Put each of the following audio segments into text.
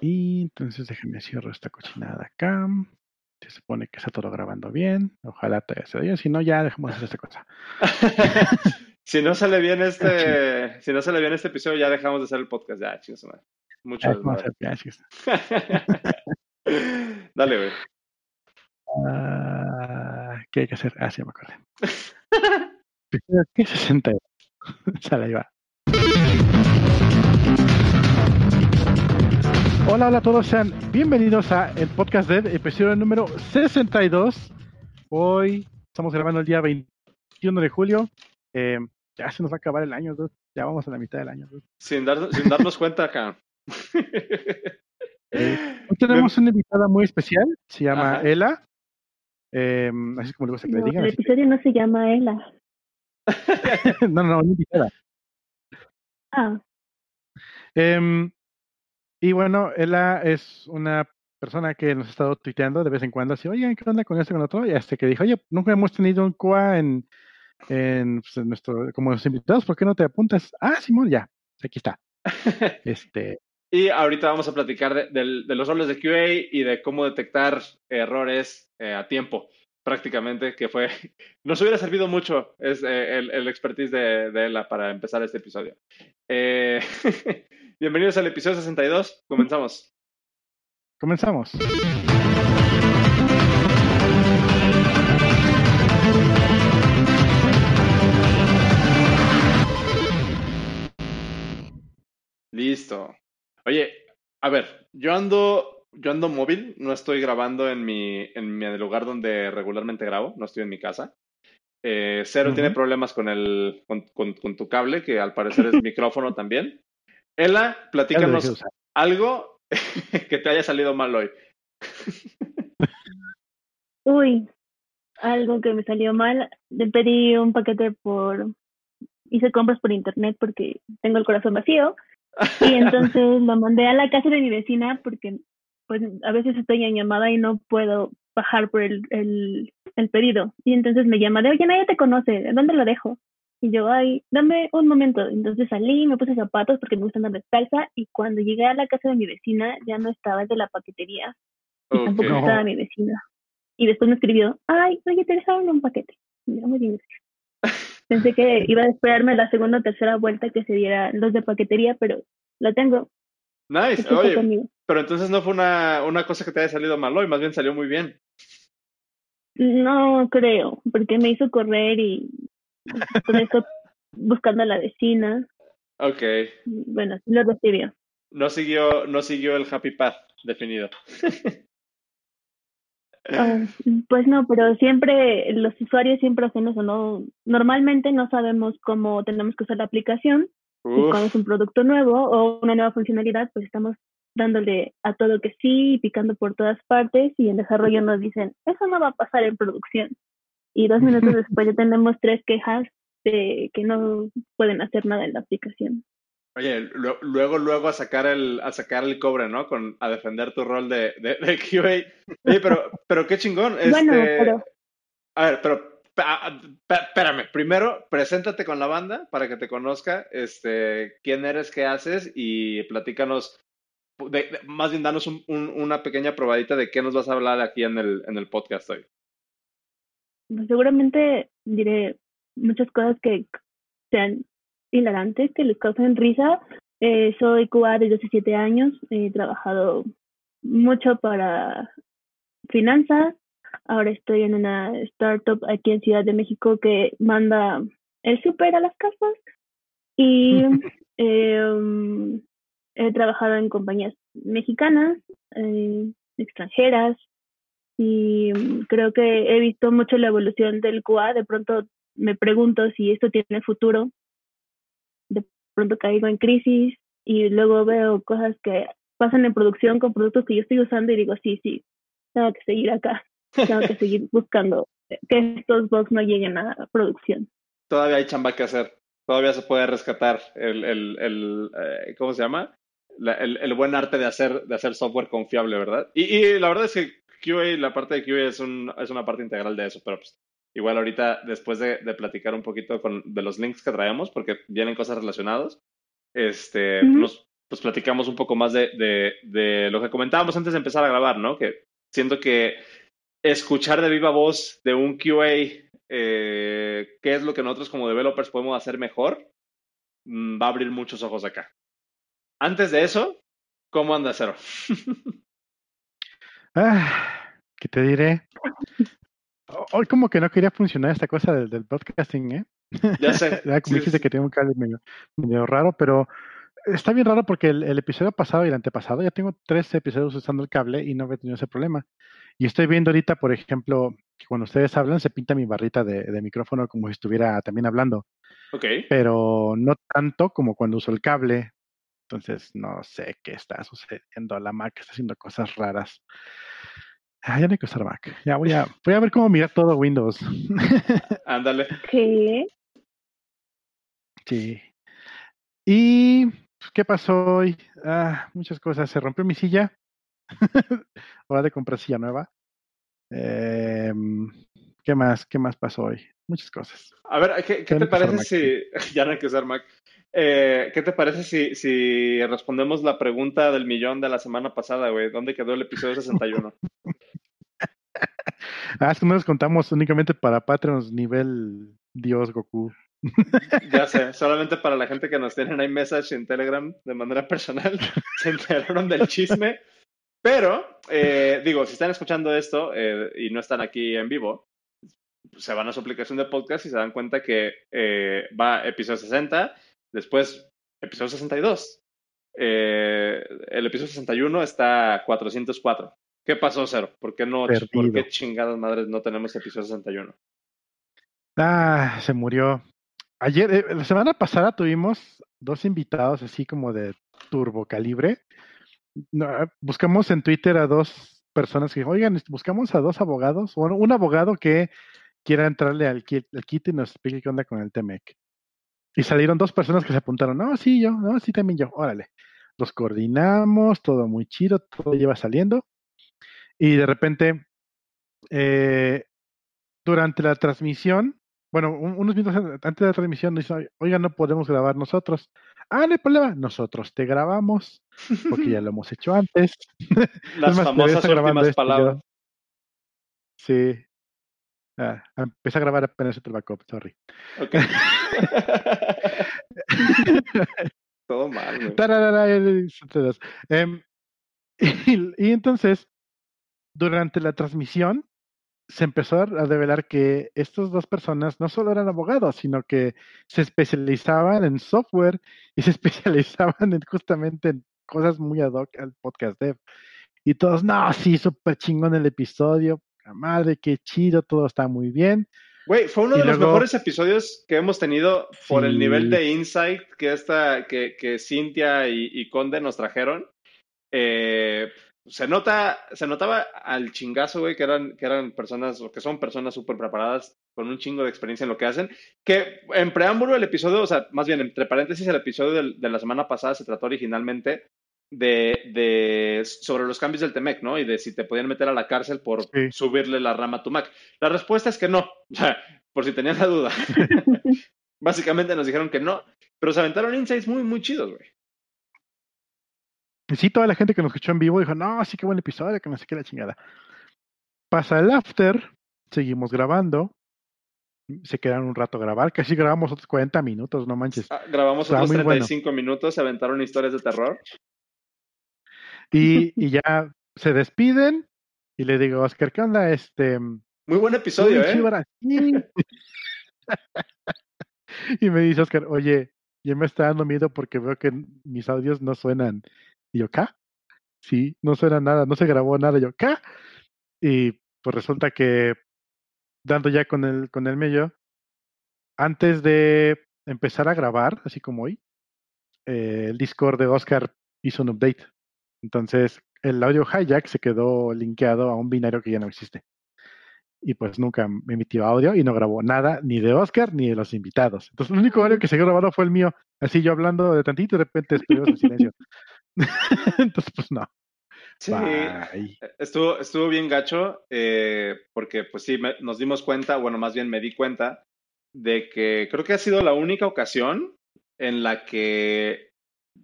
Y entonces déjame cierro esta cochinada acá. Se supone que está todo grabando bien. Ojalá te se bien. Si no, ya dejamos hacer esta cosa. si no sale bien este, si no sale bien este episodio, ya dejamos de hacer el podcast. Ya, chicos, Muchas gracias. Dale, güey. Ah, ¿Qué hay que hacer? Ah, sí, me acuerdo. ¿Qué 60? Sale, ahí va. Hola, hola a todos, sean bienvenidos a el podcast de episodio número 62. Hoy estamos grabando el día 21 de julio. Eh, ya se nos va a acabar el año, ya vamos a la mitad del año. Sin, sin darnos cuenta acá. Eh, hoy tenemos una invitada muy especial, se llama Ela. Eh, así como le gusta que le digan. El episodio no se llama Ela. no, no, una invitada. Ah. Eh, y bueno, ella es una persona que nos ha estado tuiteando de vez en cuando, así, oigan, ¿qué onda con esto con otro? Y hasta que dijo, oye, nunca hemos tenido un CUA en, en, pues, nuestro, como los invitados, ¿por qué no te apuntas? Ah, Simón, ya, aquí está. este. Y ahorita vamos a platicar de, los roles de QA y de cómo detectar errores eh, a tiempo, prácticamente, que fue, nos hubiera servido mucho es, eh, el, el, expertise de, de Ella para empezar este episodio. Eh, Bienvenidos al episodio 62. Comenzamos. Comenzamos. Listo. Oye, a ver, yo ando, yo ando móvil, no estoy grabando en mi, en mi lugar donde regularmente grabo, no estoy en mi casa. Eh, Cero tiene problemas con el, con, con, tu cable, que al parecer es micrófono también. Ela, platícanos algo que te haya salido mal hoy. Uy, algo que me salió mal. Le pedí un paquete por. Hice compras por internet porque tengo el corazón vacío. Y entonces lo mandé a la casa de mi vecina porque, pues, a veces estoy en llamada y no puedo bajar por el, el, el pedido. Y entonces me llama de, oye, nadie te conoce, ¿dónde lo dejo? Y yo, ay, dame un momento. Entonces salí, me puse zapatos porque me gusta andar descalza y cuando llegué a la casa de mi vecina ya no estaba de la paquetería y tampoco estaba mi vecina. Y después me escribió, ay, oye, te dejaron un paquete. Y muy bien, Pensé que iba a esperarme la segunda o tercera vuelta que se diera los de paquetería, pero lo tengo. Nice, oye, pero entonces no fue una, una cosa que te haya salido mal hoy, más bien salió muy bien. No creo, porque me hizo correr y eso buscando a la vecina. Ok. Bueno, lo recibió. No siguió, no siguió el happy path definido. Ah, pues no, pero siempre los usuarios siempre hacen eso, ¿no? Normalmente no sabemos cómo tenemos que usar la aplicación. Y cuando es un producto nuevo o una nueva funcionalidad, pues estamos dándole a todo que sí, picando por todas partes y en desarrollo nos dicen, eso no va a pasar en producción y dos minutos después ya tenemos tres quejas de que no pueden hacer nada en la aplicación. Oye, luego, luego a sacar el, a sacar el cobre, ¿no? Con, a defender tu rol de, de, de QA. Oye, pero, pero qué chingón. Bueno, este, pero... A ver, pero espérame, primero preséntate con la banda para que te conozca, este, quién eres, qué haces y platícanos, más bien danos un, una pequeña probadita de qué nos vas a hablar aquí en el, en el podcast hoy. Pues, seguramente diré muchas cosas que sean hilarantes, que les causen risa. Eh, soy QA desde hace siete años, he trabajado mucho para finanzas, ahora estoy en una startup aquí en Ciudad de México que manda el súper a las casas. Y em, he trabajado en compañías mexicanas, eh, extranjeras, y mm, creo que he visto mucho la evolución del QA. De pronto me pregunto si esto tiene futuro. De pronto caigo en crisis y luego veo cosas que pasan en producción con productos que yo estoy usando y digo, sí, sí, tengo que seguir acá, tengo que seguir buscando que estos bugs no lleguen a producción. Todavía hay chamba que hacer, todavía se puede rescatar el, el, el eh, ¿cómo se llama? el, el, buen arte de hacer, de hacer software confiable, ¿verdad? Y, y la verdad es que QA, la parte de QA es, un, es una parte integral de eso, pero pues, igual ahorita, después de, de, platicar un poquito con, de los links que traemos, porque vienen cosas relacionadas, este, nos, pues platicamos un poco más de, de, de, lo que comentábamos antes de empezar a grabar, ¿no? Que siento que escuchar de viva voz de un QA eh, qué es lo que nosotros como developers podemos hacer mejor, mm, va a abrir muchos ojos acá. Antes de eso, ¿cómo anda Cero? ah, ¿Qué te diré? Hoy como que no quería funcionar esta cosa del, del podcasting, ¿eh? Ya sé. como dijiste que tiene un cable medio, medio, raro, pero está bien raro porque el, el, episodio pasado y el antepasado ya tengo tres episodios usando el cable y no he tenido ese problema. Y estoy viendo ahorita, por ejemplo, que cuando ustedes hablan se pinta mi barrita de, de micrófono como si estuviera también hablando. Ok. Pero no tanto como cuando uso el cable. Entonces no sé qué está sucediendo. La Mac está haciendo cosas raras. Ah, ya no hay que usar Mac. Ya voy a, voy a ver cómo mirar todo Windows. Ándale. ¿Qué? Sí. ¿Y qué pasó hoy? Ah, muchas cosas. Se rompió mi silla. Hora de comprar silla nueva. Eh, ¿Qué más? ¿Qué más pasó hoy? Muchas cosas. A ver, ¿qué, qué te parece si... ya no hay que usar Mac. Eh, ¿Qué te parece si, si respondemos la pregunta del millón de la semana pasada, güey? ¿Dónde quedó el episodio 61? ah, es que no nos contamos únicamente para Patreons nivel Dios Goku. ya sé, solamente para la gente que nos tiene en iMessage en Telegram de manera personal, se enteraron del chisme. Pero, eh, digo, si están escuchando esto eh, y no están aquí en vivo, se van a su aplicación de podcast y se dan cuenta que va episodio 60, después episodio 62. Eh, el episodio 61 está 404. ¿Qué pasó, Cero? ¿Por qué no? Perdido. ¿Por qué chingadas madres no tenemos episodio 61? Ah, se murió. Ayer, eh, la semana pasada tuvimos dos invitados así como de turbo calibre. No, buscamos en Twitter a dos personas que, oigan, buscamos a dos abogados, o un abogado que quiera entrarle al kit, al kit y nos explique qué onda con el TMEC. Y salieron dos personas que se apuntaron, no, sí, yo, no, sí, también yo, órale. Los coordinamos, todo muy chido, todo lleva saliendo. Y de repente, eh, durante la transmisión, bueno, un, unos minutos antes de la transmisión, nos dice, oiga, no podemos grabar nosotros. Ah, no hay problema, nosotros te grabamos, porque ya lo hemos hecho antes. Las más, famosas últimas palabras. Sí. Ah, empecé a grabar apenas el backup, sorry. Okay. Todo mal. Um, y, y entonces, durante la transmisión, se empezó a develar que estas dos personas no solo eran abogados, sino que se especializaban en software y se especializaban en justamente en cosas muy ad hoc al podcast dev. Y todos, no, sí, súper chingón el episodio, madre, qué chido, todo está muy bien. Güey, fue uno de y los luego, mejores episodios que hemos tenido por sí. el nivel de insight que esta, que, que Cintia y, y Conde nos trajeron. Eh, se nota, se notaba al chingazo, güey, que eran, que eran personas, o que son personas súper preparadas, con un chingo de experiencia en lo que hacen, que en preámbulo el episodio, o sea, más bien entre paréntesis, el episodio de, de la semana pasada se trató originalmente de, de, sobre los cambios del TEMEC, ¿no? Y de si te podían meter a la cárcel por sí. subirle la rama a tu Mac. La respuesta es que no, por si tenían la duda. Básicamente nos dijeron que no, pero se aventaron insights muy, muy chidos, güey. Y sí, toda la gente que nos escuchó en vivo dijo, no, sí, qué buen episodio, que no sé qué la chingada. Pasa el after, seguimos grabando, se quedaron un rato a grabar, casi grabamos otros 40 minutos, no manches. Ah, grabamos otros 35 bueno. minutos, se aventaron historias de terror. Y, y, ya se despiden y le digo, Oscar, ¿qué onda? Este, Muy buen episodio, ¿eh? y me dice Oscar, oye, ya me está dando miedo porque veo que mis audios no suenan. Y yo, ¿qué? Sí, no suena nada, no se grabó nada. Y yo, ¿qué? Y pues resulta que dando ya con el, con el medio, antes de empezar a grabar, así como hoy, eh, el Discord de Oscar hizo un update. Entonces, el audio hijack se quedó linkeado a un binario que ya no existe. Y pues nunca me emitió audio y no grabó nada ni de Oscar ni de los invitados. Entonces, el único audio que se grabado fue el mío. Así yo hablando de tantito y de repente estuvimos en silencio. Entonces, pues no. Sí, Bye. estuvo, estuvo bien gacho, eh, porque pues sí, me, nos dimos cuenta, bueno, más bien me di cuenta de que creo que ha sido la única ocasión en la que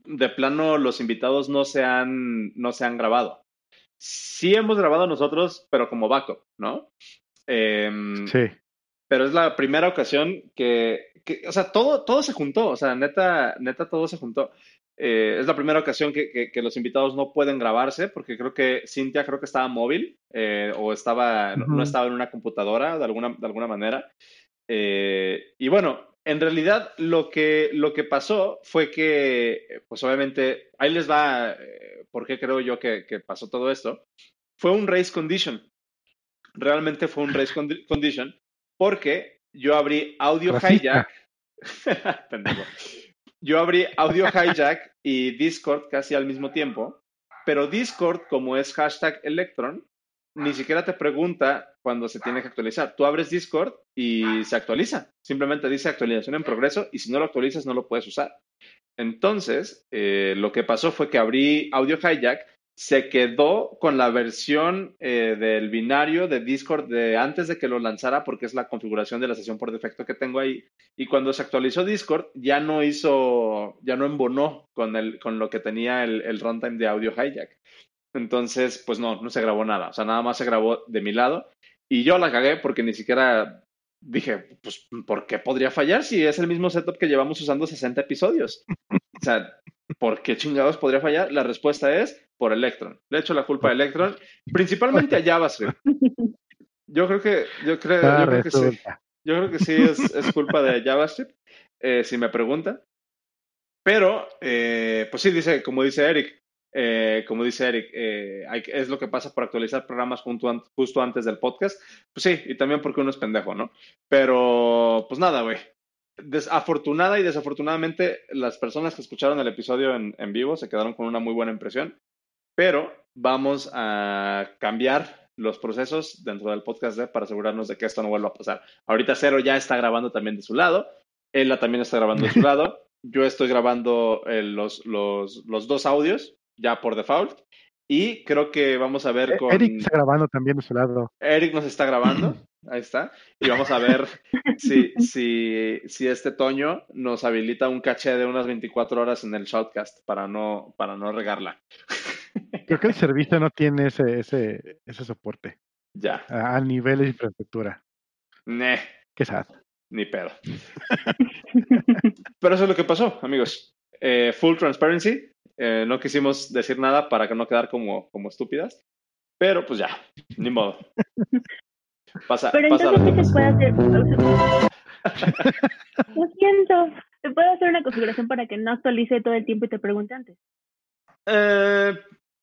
de plano los invitados no se han, no se han grabado. Sí hemos grabado nosotros, pero como backup, ¿no? Em, Sí. pero es la primera ocasión que, que- o sea, todo, todo se juntó, o sea, neta, neta, todo se juntó. Eh, es la primera ocasión que, que- que los invitados no pueden grabarse, porque creo que Cintia creo que estaba móvil eh, o estaba, no, estaba en una computadora de alguna, de alguna manera. Eh, y bueno, en realidad lo que, lo que pasó fue que, pues obviamente, ahí les va eh, por qué creo yo que, que pasó todo esto. Fue un race condition. Realmente fue un race condi- condition porque yo abrí Audio. Hijack. Yo abrí Audio Hijack y Discord casi al mismo tiempo, pero Discord, como es hashtag Electron, ni siquiera te pregunta cuando se tiene que actualizar. Tú abres Discord y se actualiza. Simplemente dice actualización en progreso y si no lo actualizas no lo puedes usar. Entonces, eh, lo que pasó fue que abrí Audio Hijack, se quedó con la versión eh, del binario de Discord de antes de que lo lanzara, porque es la configuración de la sesión por defecto que tengo ahí. Y cuando se actualizó Discord, ya no hizo, ya no embonó con, el, con lo que tenía el, el runtime de Audio Hijack. Entonces, pues no, no se grabó nada. O sea, nada más se grabó de mi lado. Y yo la cagué porque ni siquiera dije, pues, ¿por qué podría fallar si es el mismo setup que llevamos usando 60 episodios? O sea, ¿por qué chingados podría fallar? La respuesta es por Electron. Le echo la culpa a Electron, principalmente a JavaScript. Yo creo que, yo creo, Ah, yo creo que sí. Yo creo que sí es, es culpa de JavaScript, eh, si me preguntan. Pero, eh, pues sí, dice, como dice Eric, eh, como dice Eric, eh, hay es lo que pasa por actualizar programas junto an- justo antes del podcast. Pues sí, y también porque uno es pendejo, ¿no? Pero, pues nada, güey. Desafortunada y desafortunadamente, las personas que escucharon el episodio en, en vivo se quedaron con una muy buena impresión. Pero vamos a cambiar los procesos dentro del podcast de, para asegurarnos de que esto no vuelva a pasar. Ahorita Cero ya está grabando también de su lado. Ella también está grabando de su lado. Yo estoy grabando eh, los, los, los dos audios ya por default. Y creo que vamos a ver con... Eh, Eric está grabando también de su lado. Eric nos está grabando, ahí está, y vamos a ver si, si, si este Toño nos habilita un caché de unas 24 horas en el shoutcast para no, para no regarla. Creo que el servicio no tiene ese, ese, ese soporte Ya, a, a nivel de infraestructura. Neh, Qué sad. ni pedo. Pero eso es lo que pasó, amigos. Eh, full transparency, eh, no quisimos decir nada para que no quedar como, como estúpidas, pero pues ya, ni modo. Pasa, Pero pasa entonces sí se puede hacer. Lo siento. Se puede hacer una configuración para que no actualice todo el tiempo y te pregunte antes. Eh,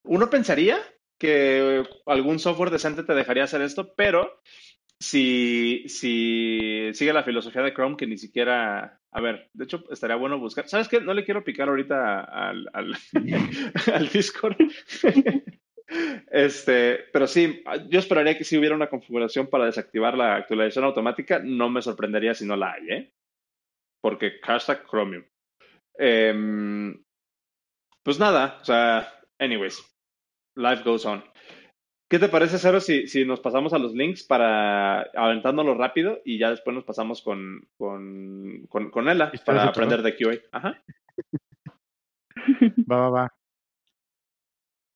uno pensaría que algún software decente te dejaría hacer esto, pero si, si sigue la filosofía de Chrome que ni siquiera... A ver, de hecho, estaría bueno buscar. ¿Sabes qué? No le quiero picar ahorita al, Discord. Este, pero sí, yo esperaría que si hubiera una configuración para desactivar la actualización automática, no me sorprendería si no la hay, ¿eh? Porque hashtag Chromium. Em, pues nada, o sea, anyways, life goes on. ¿Qué te parece, Cero, si, si nos pasamos a los links para aventándolo rápido y ya después nos pasamos con, con, con, con Ella Historias para aprender de QA? Ajá. Va, va, va.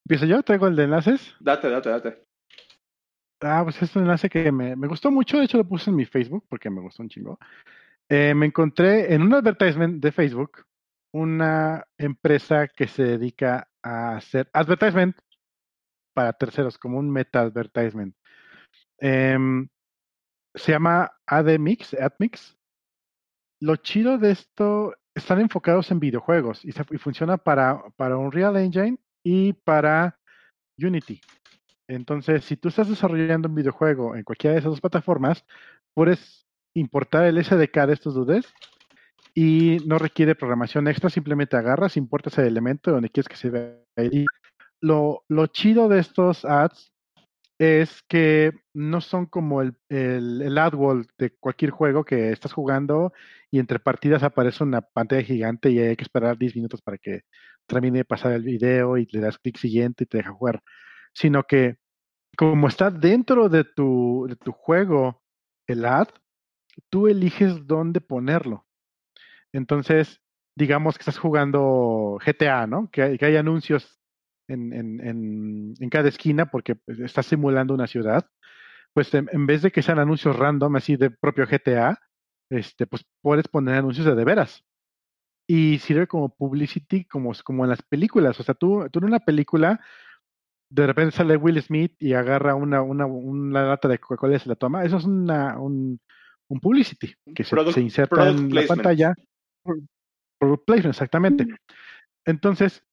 ¿Empiezo yo? ¿Traigo el de enlaces? Date, date, date. Ah, pues es un enlace que me, me gustó mucho. De hecho, lo puse en mi Facebook porque me gustó un chingo. Eh, me encontré en un advertisement de Facebook una empresa que se dedica a hacer advertisement para terceros, como un meta advertisement. Em, se llama AdMix, AdMix. Lo chido de esto, están enfocados en videojuegos y, funciona para, para Unreal Engine y para Unity. Entonces, si tú estás desarrollando un videojuego en cualquiera de esas dos plataformas, puedes importar el SDK de estos dudes y no requiere programación extra, simplemente agarras, importas el elemento donde quieres que se vea. Lo, lo chido de estos ads es que no son como el, el, el ad wall de cualquier juego que estás jugando y entre partidas aparece una pantalla gigante y hay que esperar 10 minutos para que termine de pasar el video y le das clic siguiente y te deja jugar. Sino que como está dentro de tu, de tu juego el ad, tú eliges dónde ponerlo. Entonces, digamos que estás jugando GTA, ¿no? Que, que hay anuncios en, en, en, en, cada esquina porque pues, estás simulando una ciudad. Pues en, vez de que sean anuncios random, así de propio GTA, este, pues puedes poner anuncios de de veras. Y sirve como publicity, como, como en las películas. O sea, tú, tú en una película, de repente sale Will Smith y agarra una, una, una lata de Coca-Cola y se la toma. Eso es una, un, un publicity que se, product, se inserta en placement. la pantalla. Product placement, exactamente. Mm. Entonces,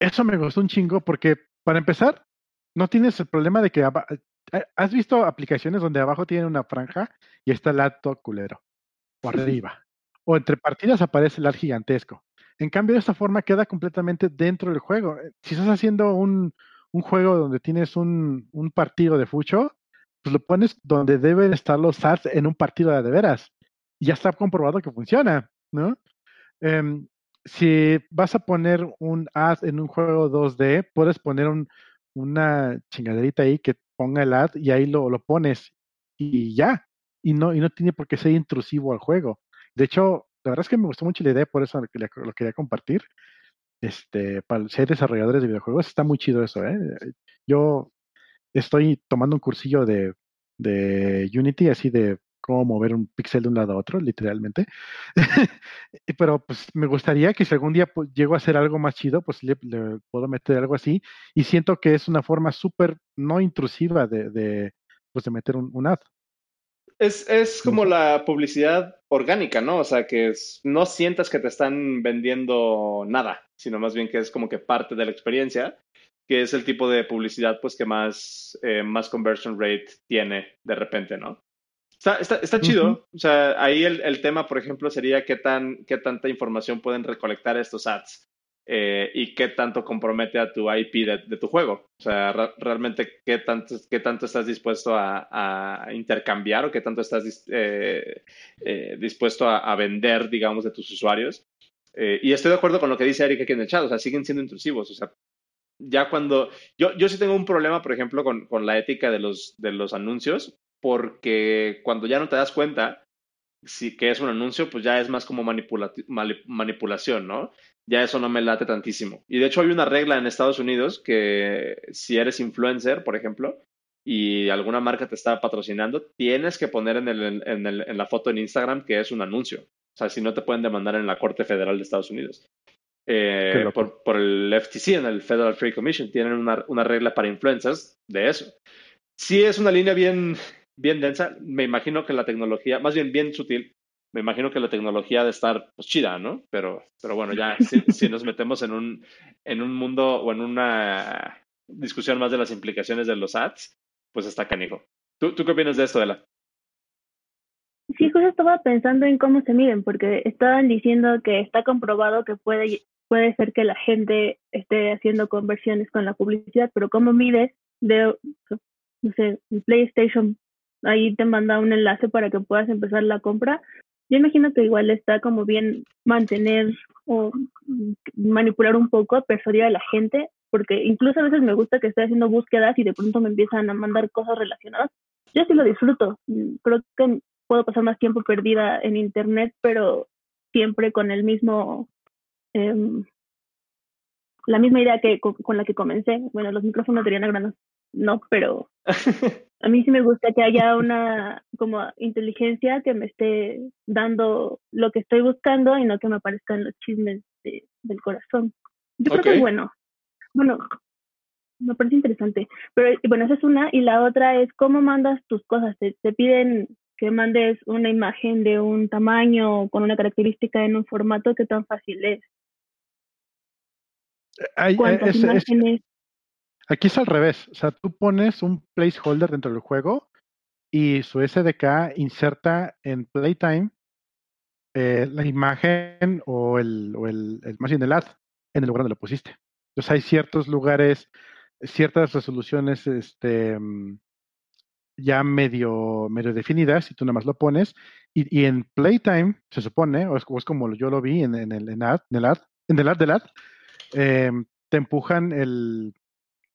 eso me gustó un chingo porque, para empezar, no tienes el problema de que has visto aplicaciones donde abajo tiene una franja y está el ad todo culero, o arriba, o entre partidas aparece el ad gigantesco. En cambio, de esta forma queda completamente dentro del juego. Si estás haciendo un, un juego donde tienes un, un, partido de fucho, pues lo pones donde deben estar los ads en un partido de, de veras. Y ya está comprobado que funciona, ¿no? Um, si vas a poner un ad en un juego 2D, puedes poner un, una chingaderita ahí que ponga el ad y ahí lo, lo pones y ya. Y no, y no tiene por qué ser intrusivo al juego. De hecho, la verdad es que me gustó mucho la idea, por eso lo, quería compartir. Este, para ser desarrolladores de videojuegos, está muy chido eso, ¿eh? Yo estoy tomando un cursillo de, de Unity, así de cómo mover un píxel de un lado a otro, literalmente. Pero pues me gustaría que si algún día pues, llego a hacer algo más chido, pues le, le puedo meter algo así. Y siento que es una forma súper no intrusiva de, de, pues, de meter un, un ad. Es, es, como la publicidad orgánica, ¿no? O sea, que es, no sientas que te están vendiendo nada, sino más bien que es como que parte de la experiencia, que es el tipo de publicidad pues que más, eh, más conversion rate tiene de repente, ¿no? Está, está, está chido. Uh -huh. O sea, ahí el, el, tema, por ejemplo, sería qué, tan, qué tanta información pueden recolectar estos ads eh, y qué tanto compromete a tu IP de, de tu juego. O sea, re realmente qué tanto, qué tanto estás dispuesto a, a intercambiar o qué tanto estás eh, eh, dispuesto a, a, vender, digamos, de tus usuarios. Eh, y estoy de acuerdo con lo que dice Eric aquí en el chat. O sea, siguen siendo intrusivos. O sea, ya cuando. Yo, yo sí tengo un problema, por ejemplo, con, con la ética de los, de los anuncios porque cuando ya no te das cuenta si que es un anuncio, pues ya es más como manipula manipulación, ¿no? Ya eso no me late tantísimo. Y de hecho hay una regla en Estados Unidos que si eres influencer, por ejemplo, y alguna marca te está patrocinando, tienes que poner en, el, en, el, en la foto en Instagram que es un anuncio. O sea, si no te pueden demandar en la Corte Federal de Estados Unidos. Eh, por, por, el FTC, en el Federal Trade Commission, tienen una, una regla para influencers de eso. Sí es una línea bien, bien densa. Me imagino que la tecnología, más bien bien sutil, me imagino que la tecnología de estar pues, chida, ¿no? Pero, pero bueno, ya si, si, nos metemos en un, en un mundo o en una discusión más de las implicaciones de los ads, pues está canijo. ¿Tú, ¿Tú qué opinas de esto, Ela? Sí, justo estaba pensando en cómo se miden, porque estaban diciendo que está comprobado que puede, puede ser que la gente esté haciendo conversiones con la publicidad, pero ¿cómo mides de, no sé, PlayStation ahí te manda un enlace para que puedas empezar la compra. Yo imagino que igual está como bien mantener o manipular un poco, persuadir a la gente, porque incluso a veces me gusta que esté haciendo búsquedas y de pronto me empiezan a mandar cosas relacionadas. Yo sí lo disfruto. Creo que puedo pasar más tiempo perdida en internet, pero siempre con el mismo eh, la misma idea que con, con, la que comencé. Bueno, los micrófonos tenían a granos, no, pero a mí sí me gusta que haya una como inteligencia que me esté dando lo que estoy buscando y no que me aparezcan los chismes de, del corazón. Yo okay. creo que es bueno. Bueno, me parece interesante. Pero bueno, esa es una. Y la otra es cómo mandas tus cosas. Te, te piden que mandes una imagen de un tamaño con una característica en un formato que tan fácil es. Hay, ¿Cuántas es, imágenes? Es, aquí es al revés. O sea, tú pones un placeholder dentro del juego y su SDK inserta en Playtime eh, la imagen o el, o el, el más bien el ad en el lugar donde lo pusiste. Entonces hay ciertos lugares, ciertas resoluciones este, ya medio, medio definidas y tú nada más lo pones. Y, y en Playtime, se supone, o es, como yo lo vi en, en, el, en, ad, el ad, en el ad del ad, eh, te empujan el,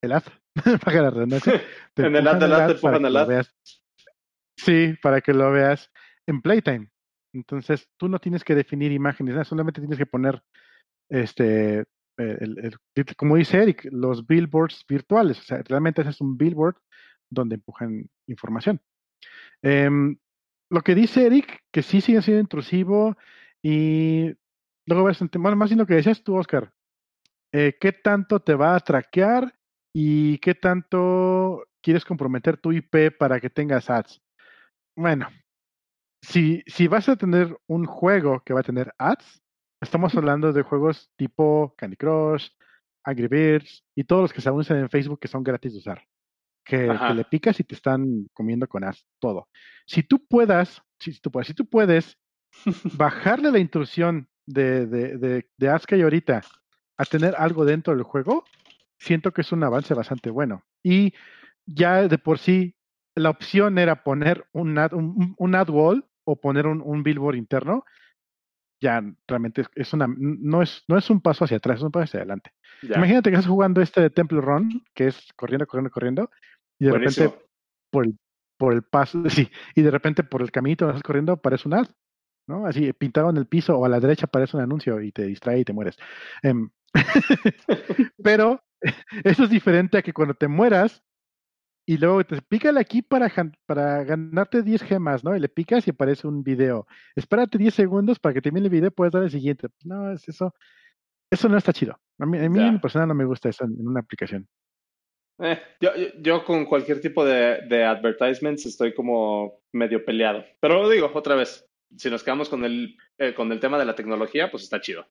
el para la redundancia. en el del te empujan el. Sí, para que lo veas en Playtime. Entonces, tú no tienes que definir imágenes, solamente tienes que poner, este, como dice Eric, los billboards virtuales. O sea, realmente ese es un billboard donde empujan información. Em, lo que dice Eric, que sí sigue siendo intrusivo y luego ves, bueno, más bien lo que decías tú, Oscar, eh, ¿qué tanto te va a traquear y qué tanto quieres comprometer tu IP para que tengas ads? Bueno, si, si vas a tener un juego que va a tener ads, estamos hablando de juegos tipo Candy Crush, Angry Birds y todos los que se anuncian en Facebook que son gratis de usar. Que, le picas y te están comiendo con ads todo. Si tú puedas, si tú puedes, si tú puedes bajarle la intrusión de, de, de, de ads que hay ahorita a tener algo dentro del juego, siento que es un avance bastante bueno. Y ya de por sí, la opción era poner un ad, un, ad wall o poner un, billboard interno. Ya realmente es una, no es, no es un paso hacia atrás, es un paso hacia adelante. Imagínate que estás jugando este de Temple Run, que es corriendo, corriendo, corriendo, y de repente por el, por el paso, sí, y de repente por el caminito donde estás corriendo aparece un ad, ¿no? Así pintado en el piso o a la derecha aparece un anuncio y te distrae y te mueres. Em, pero eso es diferente a que cuando te mueras y luego te pícale aquí para, para ganarte 10 gemas, ¿no? Y le picas y aparece un video. Espérate 10 segundos para que termine el video, puedes dar el siguiente. No, es eso. Eso no está chido. A mí, a mí en persona no me gusta eso en, una aplicación. Eh, yo, yo, con cualquier tipo de, de, advertisements estoy como medio peleado. Pero lo digo otra vez, si nos quedamos con el, eh, con el tema de la tecnología, pues está chido.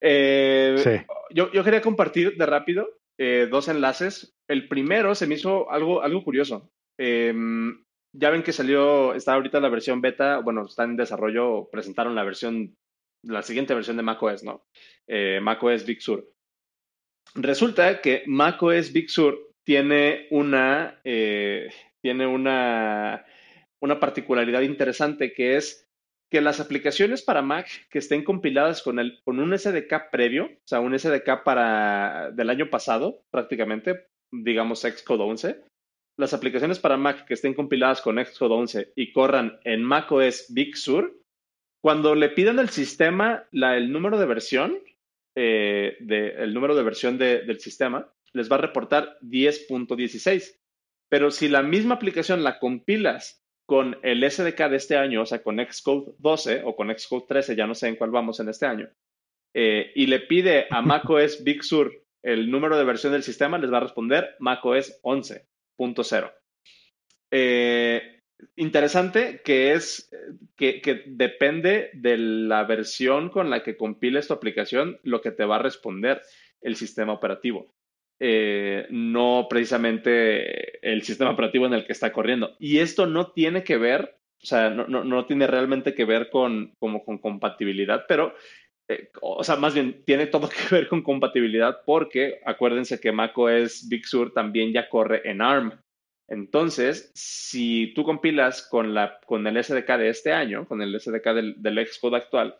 Eh, yo, yo, quería compartir de rápido eh, dos enlaces. El primero se me hizo algo, algo curioso. Em, ya ven que salió, está ahorita la versión beta, bueno, está en desarrollo, presentaron la versión, la siguiente versión de macOS, ¿no? Eh, macOS Big Sur. Resulta que macOS Big Sur tiene una, tiene una, una particularidad interesante que es que las aplicaciones para Mac que estén compiladas con, el, con un SDK previo, o sea, un SDK para, del año pasado prácticamente, digamos Xcode 11, las aplicaciones para Mac que estén compiladas con Xcode 11 y corran en macOS Big Sur, cuando le pidan al sistema la, el número de versión, eh, número de versión del sistema, les va a reportar 10.16. Pero si la misma aplicación la compilas con el SDK de este año, o sea, con Xcode 12 o con Xcode 13, ya no sé en cuál vamos en este año, eh, y le pide a macOS Big Sur el número de versión del sistema, les va a responder macOS 11.0. Eh, interesante que es que, que, depende de la versión con la que compiles tu aplicación lo que te va a responder el sistema operativo. Eh, no precisamente el sistema operativo en el que está corriendo. Y esto no tiene que ver, o sea, no, no, tiene realmente que ver con, como con compatibilidad, pero, eh, o sea, más bien tiene todo que ver con compatibilidad porque acuérdense que macOS Big Sur también ya corre en ARM. Entonces, si tú compilas con, la, con el SDK de este año, con el SDK del, del Xcode actual,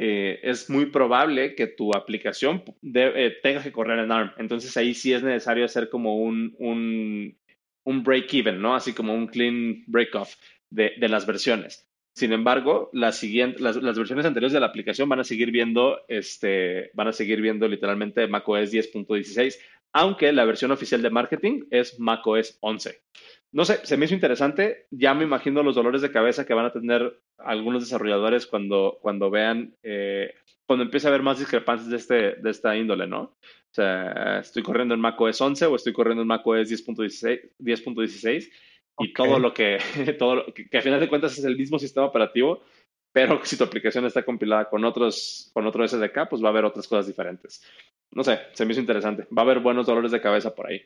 eh, es muy probable que tu aplicación eh, tenga que correr en ARM. Entonces ahí sí es necesario hacer como un, un, un break-even, ¿no? Así como un clean break-off de, de, las versiones. Sin embargo, las, las, las, versiones anteriores de la aplicación van a seguir viendo, este, van a seguir viendo literalmente macOS 10.16, aunque la versión oficial de marketing es macOS 11 no sé, se me hizo interesante. Ya me imagino los dolores de cabeza que van a tener algunos desarrolladores cuando, cuando vean, eh, cuando empiece a haber más discrepancias de, este, de esta índole, ¿no? O sea, estoy corriendo en macOS 11 o estoy corriendo en macOS 10.16 10.16 y todo lo que, todo lo que, que, a final de cuentas es el mismo sistema operativo, pero si tu aplicación está compilada con otros, con otro SDK, pues va a haber otras cosas diferentes. No sé, se me hizo interesante. Va a haber buenos dolores de cabeza por ahí.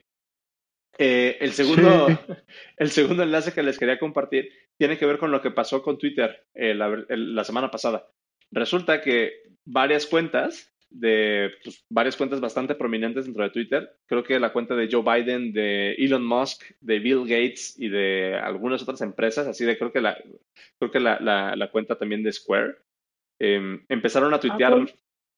Eh, el, segundo, el segundo enlace que les quería compartir tiene que ver con lo que pasó con Twitter eh, la, semana pasada. Resulta que varias cuentas de pues, varias cuentas bastante prominentes dentro de Twitter. Creo que la cuenta de Joe Biden, de Elon Musk, de Bill Gates y de algunas otras empresas, así de creo que la, creo que la, la, cuenta también de Square, em, empezaron a tuitear,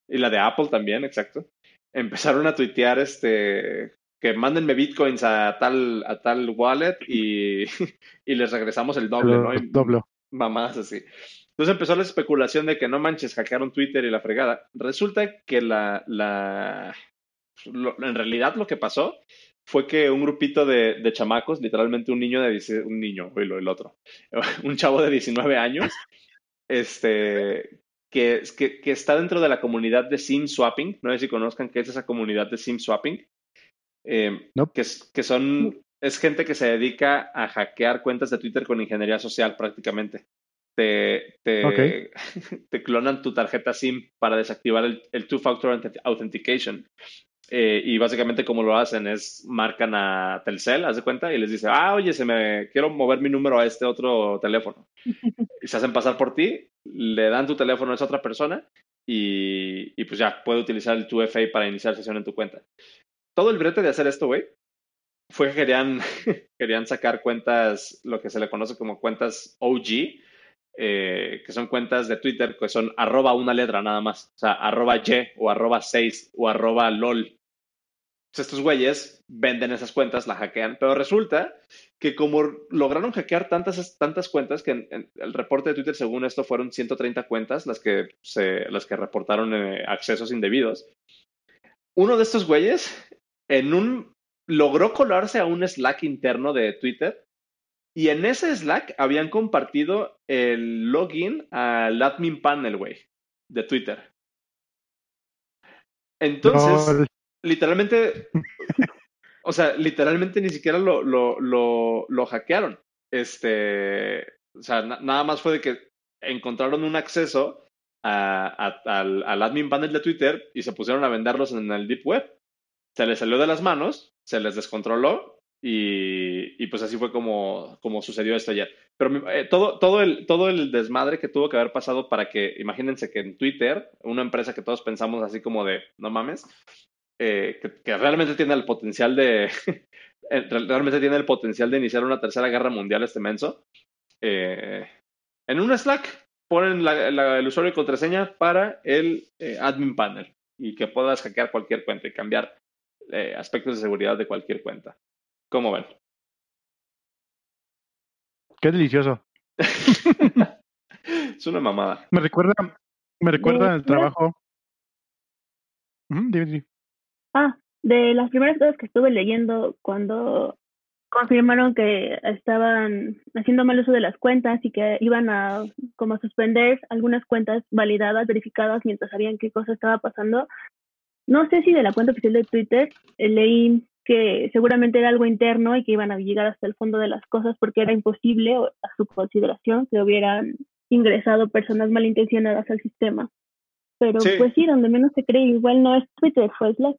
y la de Apple también, exacto, empezaron a tuitear este, que mándenme bitcoins a tal, a tal wallet y, y les regresamos el doble, ¿no? Doble. Mamás así. Entonces empezó la especulación de que no manches, hackearon Twitter y la fregada. Resulta que la, la en realidad lo que pasó fue que un grupito de, de chamacos, literalmente un niño de un niño, el otro, un chavo de 19 años, este, que, que, que, está dentro de la comunidad de sim swapping, no sé si conozcan qué es esa comunidad de sim swapping, eh, que, que son, es gente que se dedica a hackear cuentas de Twitter con ingeniería social prácticamente. Te, te, te clonan tu tarjeta SIM para desactivar el, el two-factor authentication. Eh, y básicamente como lo hacen es marcan a Telcel, haz de cuenta, y les dice, ah, oye, se me quiero mover mi número a este otro teléfono. y se hacen pasar por ti, le dan tu teléfono a esa otra persona y, y pues ya puede utilizar el 2FA para iniciar sesión en tu cuenta. Todo el brete de hacer esto, güey, fue que querían, querían sacar cuentas, lo que se le conoce como cuentas OG, eh, que son cuentas de Twitter que son arroba una letra nada más, o sea, arroba Y o arroba 6 o arroba LOL. estos güeyes venden esas cuentas, la hackean, pero resulta que como lograron hackear tantas, tantas cuentas, que en, el reporte de Twitter, según esto, fueron 130 cuentas las que, se, las que reportaron eh, accesos indebidos. Uno de estos güeyes en un, logró colarse a un Slack interno de Twitter y en ese Slack habían compartido el login al admin panel, güey, de Twitter. Entonces, literalmente, o sea, literalmente ni siquiera lo, lo, lo, lo hackearon. Este, o sea, nada más fue de que encontraron un acceso a, al, al, admin panel de Twitter y se pusieron a venderlos en el Deep Web. Se les salió de las manos, se les descontroló y, pues así fue como, como sucedió esto ayer. Pero eh, todo, todo, el, todo el desmadre que tuvo que haber pasado para que, imagínense que en Twitter, una empresa que todos pensamos así como de, no mames, eh, que, realmente tiene el potencial de, eh, realmente tiene el potencial de iniciar una tercera guerra mundial este menso, en un Slack ponen el usuario y contraseña para el admin panel y que puedas hackear cualquier cuenta y cambiar aspectos de seguridad de cualquier cuenta. ¿Cómo ven? Qué delicioso. es una mamada. Me recuerda, me recuerda el trabajo. Ah, de las primeras cosas que estuve leyendo cuando confirmaron que estaban haciendo mal uso de las cuentas y que iban a como suspender algunas cuentas validadas, verificadas mientras sabían qué cosa estaba pasando. No sé si de la cuenta oficial de Twitter eh, leí que seguramente era algo interno y que iban a llegar hasta el fondo de las cosas porque era imposible a su consideración que hubieran ingresado personas malintencionadas al sistema. Pero pues sí, donde menos se cree, igual no es Twitter, fue Slack.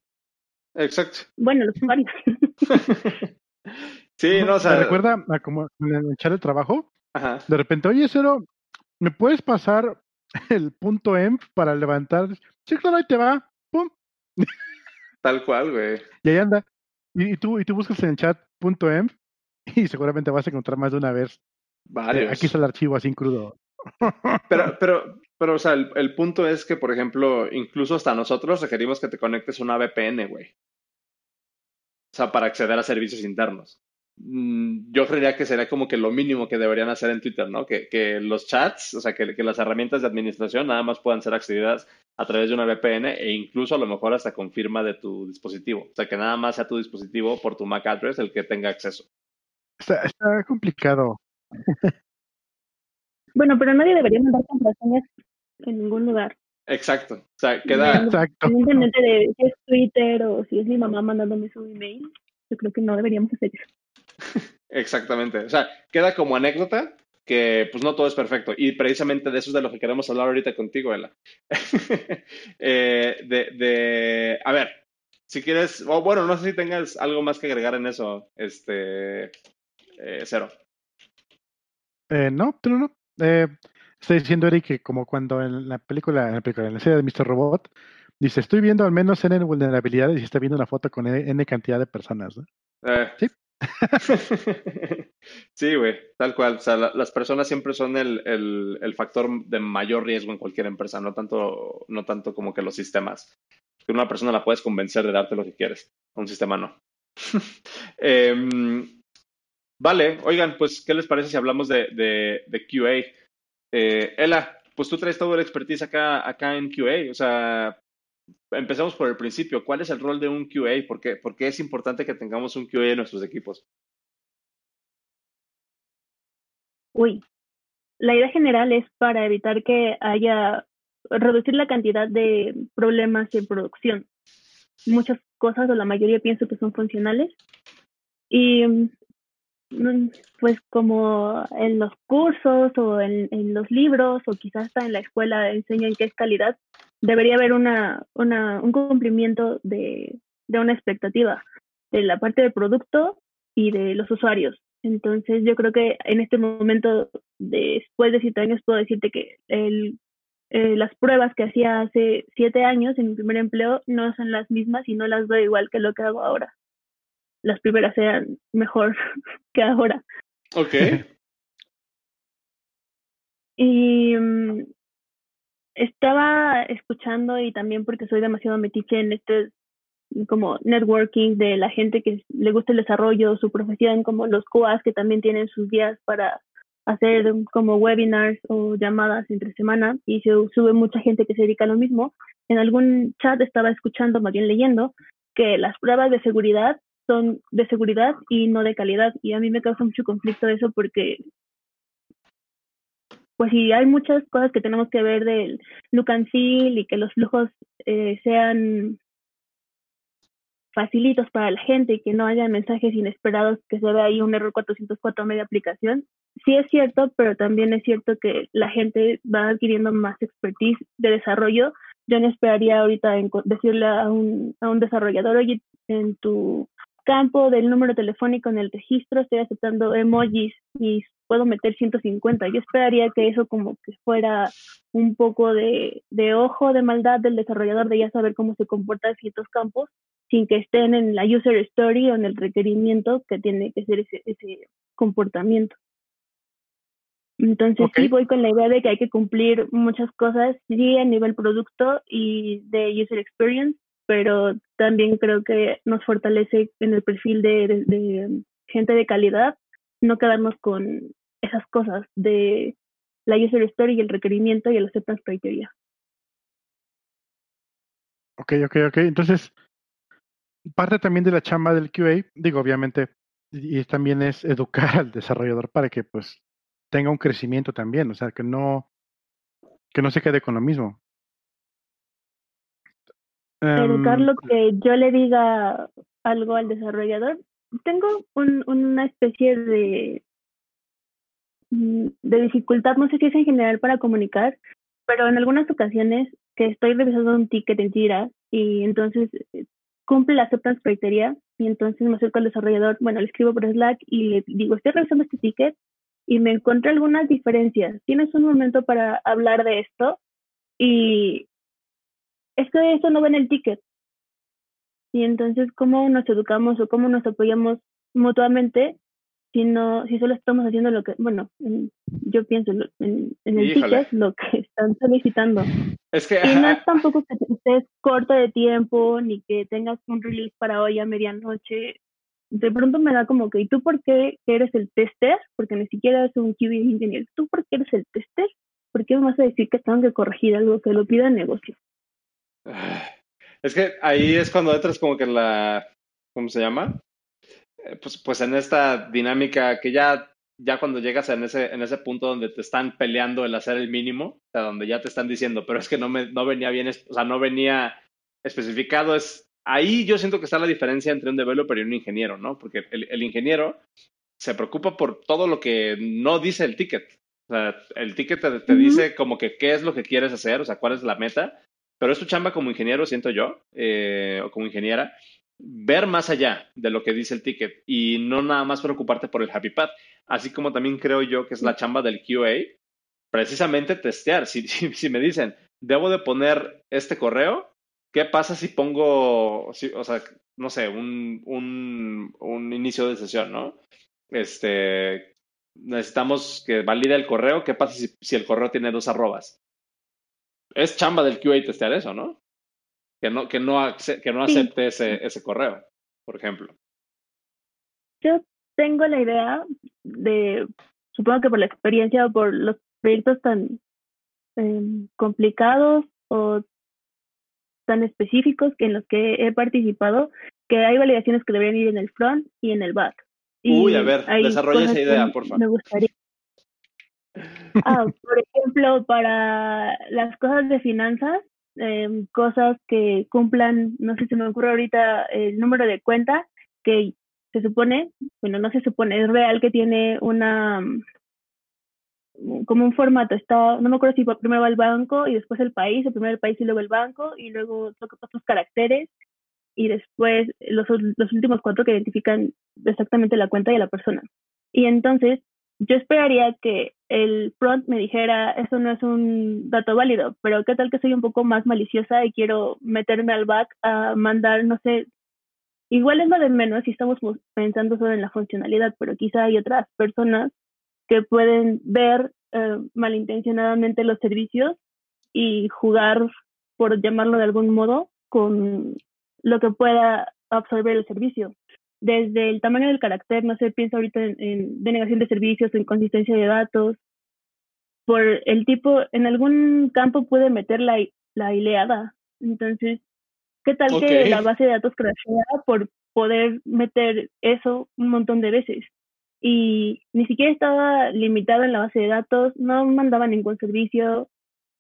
Exacto. Bueno, los usuarios. sí, no, o sea... ¿Me recuerda a como en echar el trabajo? Ajá. De repente, oye, Cero, ¿me puedes pasar el punto EMP para levantar? Sí, claro, ahí te va. Tal cual, güey. Y ahí anda. Y, tú, y tú buscas en chat.em y seguramente vas a encontrar más de una vez. Varios. Aquí está el archivo así crudo. Pero, pero, pero, o sea, el, punto es que, por ejemplo, incluso hasta nosotros requerimos que te conectes a una VPN, güey. O sea, para acceder a servicios internos. Mm, yo creería que sería como que lo mínimo que deberían hacer en Twitter, ¿no? Que, que los chats, o sea, que, que, las herramientas de administración nada más puedan ser accedidas a través de una VPN e incluso a lo mejor hasta con firma de tu dispositivo. O sea, que nada más sea tu dispositivo por tu MAC address el que tenga acceso. Está, está complicado. bueno, pero nadie debería mandar contraseñas en ningún lugar. Exacto. O sea, queda. Exacto. Independientemente de si es Twitter o si es mi mamá mandándome su email, yo creo que no deberíamos hacer eso. Exactamente. O sea, queda como anécdota, que pues no todo es perfecto. Y precisamente de eso es de lo que queremos hablar ahorita contigo, Ela. Eh, de, de, a ver, si quieres, o bueno, no sé si tengas algo más que agregar en eso, este, eh, Cero. Eh, no, pero no. Eh, estoy diciendo, Eric, que como cuando en la película, en la película, en la serie de Mr. Robot, dice, estoy viendo al menos N vulnerabilidades y está viendo una foto con N cantidad de personas, ¿no? sí. sí, güey, tal cual. O sea, las personas siempre son el, el, el, factor de mayor riesgo en cualquier empresa, no tanto, no tanto como que los sistemas. Que una persona la puedes convencer de darte lo que quieres, un sistema no. eh, vale, oigan, pues, ¿qué les parece si hablamos de, de, de QA? Eh, Ela, pues tú traes toda la expertise acá, acá en QA, o sea, empecemos por el principio. ¿Cuál es el rol de un QA? ¿Por qué, ¿Por qué es importante que tengamos un QA en nuestros equipos? Uy, la idea general es para evitar que haya, reducir la cantidad de problemas en producción. Muchas cosas, o la mayoría pienso que son funcionales. Y mm, pues como en los cursos o en, en los libros o quizás hasta en la escuela enseñan qué es calidad, debería haber una, una, un cumplimiento de, de una expectativa de la parte del producto y de los usuarios. Entonces yo creo que en este momento, después de siete años, puedo decirte que el, eh, las pruebas que hacía hace siete años en mi primer empleo no son las mismas y no las veo igual que lo que hago ahora. Las primeras eran mejor que ahora. Ok. y um, estaba escuchando y también porque soy demasiado metiche en este como networking de la gente que le gusta el desarrollo, su profesión, como los QAs que también tienen sus días para hacer como webinars o llamadas entre semana y se sube mucha gente que se dedica a lo mismo. En algún chat estaba escuchando, más bien leyendo, que las pruebas de seguridad son de seguridad y no de calidad. Y a mí me causa mucho conflicto eso porque, pues sí, hay muchas cosas que tenemos que ver del look and feel y que los flujos eh, sean facilitos para la gente y que no haya mensajes inesperados que se vea ahí un error 404 media aplicación. Sí es cierto, pero también es cierto que la gente va adquiriendo más expertise de desarrollo. Yo no esperaría ahorita en decirle a un, a un desarrollador, oye, en tu campo del número telefónico en el registro estoy aceptando emojis y puedo meter 150. Yo esperaría que eso como que fuera un poco de, de ojo de maldad del desarrollador de ya saber cómo se comporta en ciertos campos sin que estén en la user story o en el requerimiento que tiene que ser ese, ese comportamiento. Entonces sí voy con la idea de que hay que cumplir muchas cosas, sí a nivel producto y de user experience, pero también creo que nos fortalece en el perfil de, de, de gente de calidad no quedarnos con esas cosas de la user story y el requerimiento y el acceptance criteria. Ok, ok, ok. Entonces, parte también de la chamba del QA, digo, obviamente, y, también es educar al desarrollador para que pues tenga un crecimiento también, o sea, que no, que no se quede con lo mismo. Educar lo que yo le diga algo al desarrollador. Tengo un, una especie de, mm, de dificultad, no sé si es en general para comunicar, pero en algunas ocasiones que estoy revisando un ticket en Jira y entonces eh, cumple la acceptance criteria y entonces me acerco al desarrollador, bueno, le escribo por Slack y le digo, estoy revisando este ticket y me encontré algunas diferencias. ¿Tienes un momento para hablar de esto? Y es que eso no va en el ticket. Y entonces, ¿cómo nos educamos o cómo nos apoyamos mutuamente si no, si solo estamos haciendo lo que, bueno, yo pienso en, en el ticket lo que están solicitando. Es que, y no es tampoco que estés corto de tiempo ni que tengas un release para hoy a medianoche. De pronto me da como que, ¿y tú por qué eres el tester? Porque ni siquiera es un QB engineer. ¿Tú por qué eres el tester? ¿Por qué me vas a decir que tengo que corregir algo que lo pida el negocio? Es que ahí es cuando entras como que en la, ¿cómo se llama? Eh, pues, pues en esta dinámica que ya, ya cuando llegas en ese, en ese punto donde te están peleando el hacer el mínimo, o sea, donde ya te están diciendo, pero es que no, me, no venía bien, o sea, no venía especificado, es ahí yo siento que está la diferencia entre un developer y un ingeniero, ¿no? Porque el, el ingeniero se preocupa por todo lo que no dice el ticket. O sea, el ticket te, te uh -huh. dice como que qué es lo que quieres hacer, o sea, cuál es la meta, pero es tu chamba como ingeniero, siento yo, eh, o como ingeniera, ver más allá de lo que dice el ticket y no nada más preocuparte por el happy path, así como también creo yo que es la chamba del QA, precisamente testear. Si, si, si me dicen, debo de poner este correo, ¿qué pasa si pongo, si, o sea, no sé, un, un, un inicio de sesión, ¿no? Este, necesitamos que valide el correo, ¿qué pasa si, si el correo tiene dos arrobas? Es chamba del QA testear eso, ¿no? que no, que no, que no acepte sí. ese, ese correo, por ejemplo. Yo tengo la idea de, supongo que por la experiencia o por los proyectos tan em, complicados o tan específicos en los que he participado que hay validaciones que deberían ir en el front y en el back. Uy, a ver, desarrolla esa idea, por favor. Me gustaría. Ah, por ejemplo, para las cosas de finanzas, em, cosas que cumplan, no sé si me ocurre ahorita el número de cuenta, que se supone, bueno, no se supone, es real que tiene una, como un formato, está, no me acuerdo si primero va el banco y después el país, el país y luego el banco, y luego otros caracteres, y después los, los últimos cuatro que identifican exactamente la cuenta de la persona. Y entonces, yo esperaría que el front me dijera, eso no es un dato válido, pero qué tal que soy un poco más maliciosa y quiero meterme al back a mandar, no sé, Igual es lo de menos si estamos pensando solo en la funcionalidad, pero quizá hay otras personas que pueden ver eh, malintencionadamente los servicios y jugar, por llamarlo de algún modo, con lo que pueda absorber el servicio. Desde el tamaño del carácter, no se piensa ahorita en, denegación de servicios o inconsistencia de datos. Por el tipo, en algún campo puede meter la, la ileada. Entonces, ¿Qué tal que la base de datos crashea por poder meter eso un montón de veces? Y ni siquiera estaba limitado en la base de datos, no mandaba ningún servicio.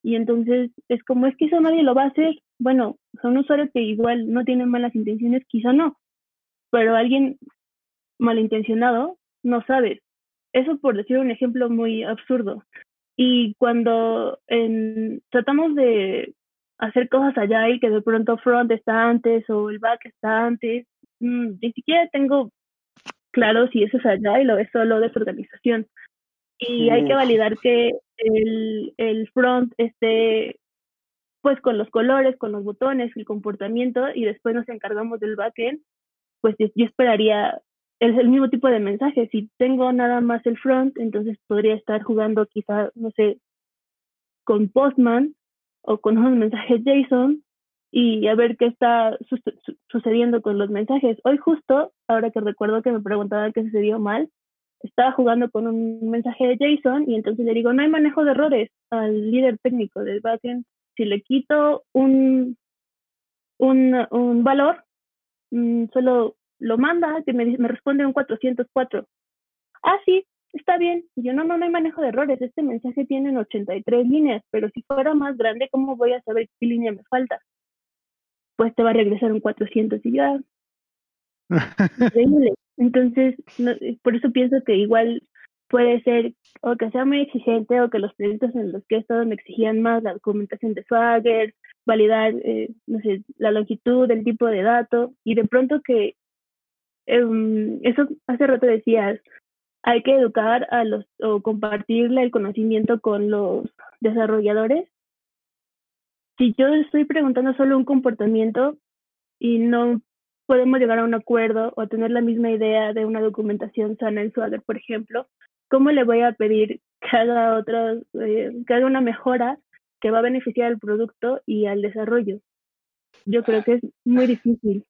Y entonces es como, es que eso nadie lo va a hacer. Bueno, son usuarios que igual no tienen malas intenciones, quizá no. Pero alguien malintencionado no sabe. Eso por decir un ejemplo muy absurdo. Y cuando tratamos de hacer cosas allá y que de pronto front está antes o el back está antes. Mm, ni siquiera tengo claro si eso es allá y lo es solo desorganización. Y hay que validar que el, el front esté pues con los colores, con los botones, el comportamiento y después nos encargamos del backend, pues yo esperaría es el mismo tipo de mensaje. Si tengo nada más el front, entonces podría estar jugando quizá, no sé, con Postman o con unos mensajes JSON y a ver qué está sucediendo con los mensajes. Hoy justo, ahora que recuerdo que me preguntaban qué sucedió mal, estaba jugando con un mensaje de JSON y entonces le digo, no hay manejo de errores al líder técnico del backend. Si le quito un, un, un valor, mm, solo lo manda, que me, me responde un 404. Ah, sí, está bien. yo, no, no, no hay manejo de errores. Este mensaje tiene 83 líneas, pero si fuera más grande, ¿cómo voy a saber qué línea me falta? Pues te va a regresar un 400 y ya. Increíble. Entonces, por eso pienso que igual puede ser o que sea muy exigente o que los proyectos en los que he estado me exigían más la documentación de Swagger, validar, eh, no sé, la longitud, el tipo de dato, y de pronto que em, eso hace rato decías, hay que educar a los o compartirle el conocimiento con los desarrolladores. Si yo estoy preguntando solo un comportamiento y no podemos llegar a un acuerdo o tener la misma idea de una documentación sana en Swagger, por ejemplo, ¿cómo le voy a pedir que haga, eh, que haga una mejora que va a beneficiar al producto y al desarrollo? Yo creo que es muy difícil.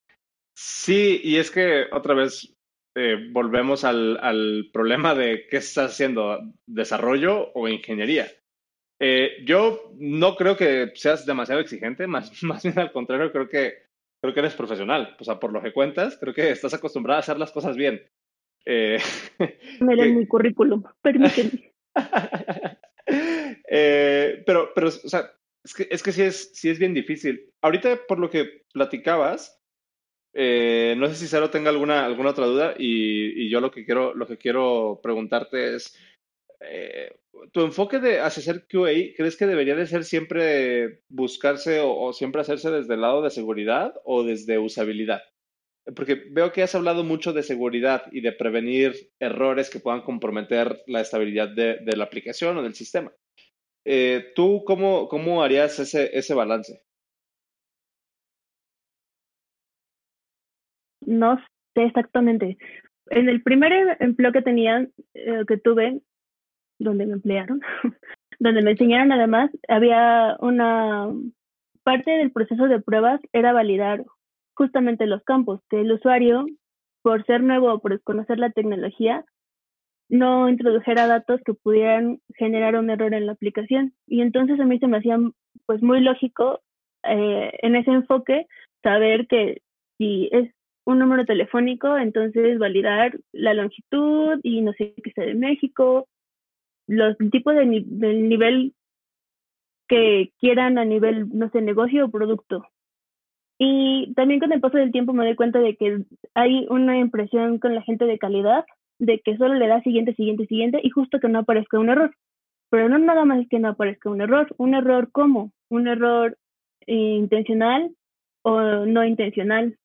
Sí, y es que otra vez eh, volvemos al, problema de qué estás haciendo, desarrollo o ingeniería. Eh, yo no creo que seas demasiado exigente, más, más bien al contrario, creo que, creo que eres profesional. O sea, por lo que cuentas, creo que estás acostumbrada a hacer las cosas bien. Eh, Me da mi currículum, permíteme. eh, pero, pero, o sea, es que, es que sí, es, sí es bien difícil. Ahorita, por lo que platicabas, eh, no sé si Cero tenga alguna, alguna otra duda y, yo lo que quiero, lo que quiero preguntarte es, eh, ¿tu enfoque de hacer QA crees que debería de ser siempre buscarse o, siempre hacerse desde el lado de seguridad o desde usabilidad? Porque veo que has hablado mucho de seguridad y de prevenir errores que puedan comprometer la estabilidad de, la aplicación o del sistema. Eh, ¿Tú cómo, cómo harías ese, ese balance? No sé exactamente. En el primer empleo que tenía, eh, que tuve, donde me emplearon, donde me enseñaron además, había una parte del proceso de pruebas era validar justamente los campos, que el usuario, por ser nuevo o por desconocer la tecnología, no introdujera datos que pudieran generar un error en la aplicación. Y entonces a mí se me hacía pues muy lógico eh, en ese enfoque saber que si es un número telefónico, entonces validar la longitud y no sé qué sea de México, los tipos de del nivel que quieran a nivel, no sé, negocio o producto. Y también con el paso del tiempo me doy cuenta de que hay una impresión con la gente de calidad de que solo le da siguiente, siguiente, siguiente y justo que no aparezca un error. Pero no nada más es que no aparezca un error. ¿Un error cómo? ¿Un error intencional o no intencional?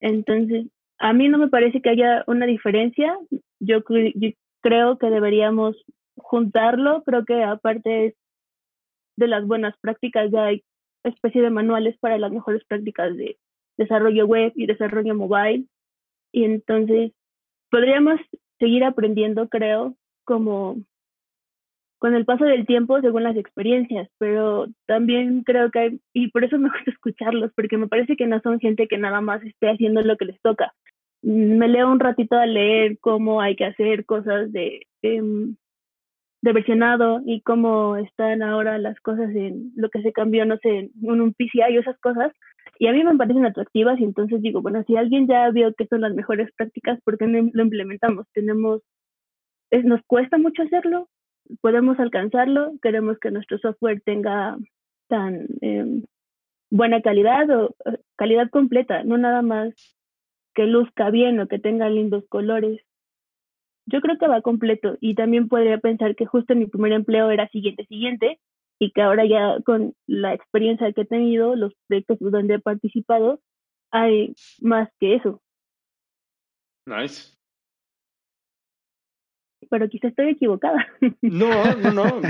Entonces, a mí no me parece que haya una diferencia. Yo, yo creo que deberíamos juntarlo. Creo que aparte de las buenas prácticas ya hay especie de manuales para las mejores prácticas de desarrollo web y desarrollo mobile. Y entonces podríamos seguir aprendiendo, creo, como con el paso del tiempo según las experiencias, pero también creo que hay, y por eso me gusta escucharlos, porque me parece que no son gente que nada más esté haciendo lo que les toca. Me leo un ratito a leer cómo hay que hacer cosas de, em, de versionado y cómo están ahora las cosas en lo que se cambió, no sé, en un PCI y esas cosas, y a mí me parecen atractivas y entonces digo, bueno, si alguien ya vio que son las mejores prácticas, ¿por qué no lo implementamos? Tenemos, nos cuesta mucho hacerlo, podemos alcanzarlo, queremos que nuestro software tenga tan em, buena calidad o calidad completa, no nada más que luzca bien o que tenga lindos colores. Yo creo que va completo y también podría pensar que justo mi primer empleo era siguiente, siguiente, y que ahora ya con la experiencia que he tenido, los proyectos donde he participado, hay más que eso. Nice. Pero quizá estoy equivocada. No, no, no.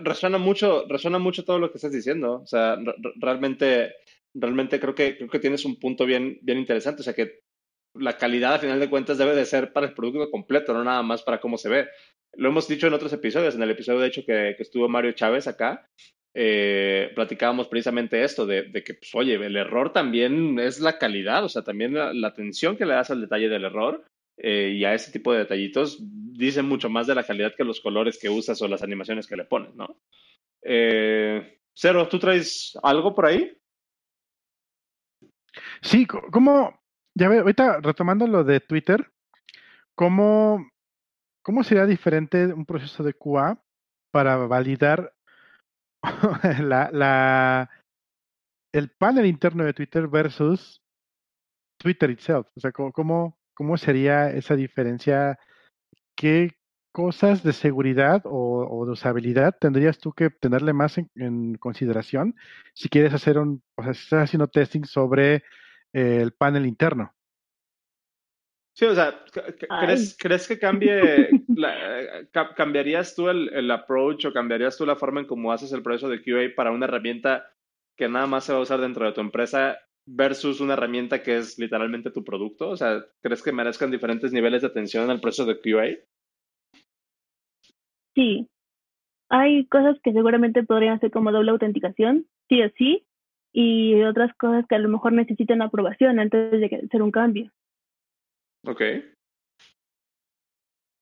resuena mucho, resuena mucho todo lo que estás diciendo. O sea, realmente, realmente creo que creo que tienes un punto bien, bien interesante. O sea que la calidad, a final de cuentas, debe de ser para el producto completo, no nada más para cómo se ve lo hemos dicho en otros episodios, en el episodio de hecho que, estuvo Mario Chávez acá, eh, platicábamos precisamente esto, de, que, pues, oye, el error también es la calidad, o sea, también la, atención que le das al detalle del error eh, y a ese tipo de detallitos dice mucho más de la calidad que los colores que usas o las animaciones que le pones, ¿no? Eh, Cero, ¿tú traes algo por ahí? Sí, como, ya ve, ahorita retomando lo de Twitter, ¿cómo ¿Cómo sería diferente un proceso de QA para validar la, la, el panel interno de Twitter versus Twitter itself? O sea, ¿cómo, cómo sería esa diferencia? ¿Qué cosas de seguridad o, de usabilidad tendrías tú que tenerle más en, consideración si quieres hacer un, o sea, si estás haciendo testing sobre el panel interno? Sí, o sea, ¿crees, ¿crees que cambie, cambiarías tú el, el, approach o cambiarías tú la forma en cómo haces el proceso de QA para una herramienta que nada más se va a usar dentro de tu empresa versus una herramienta que es literalmente tu producto? O sea, ¿crees que merezcan diferentes niveles de atención en el proceso de QA? Sí. Hay cosas que seguramente podrían ser como doble autenticación, sí o sí, y otras cosas que a lo mejor necesitan aprobación antes de hacer un cambio. Ok.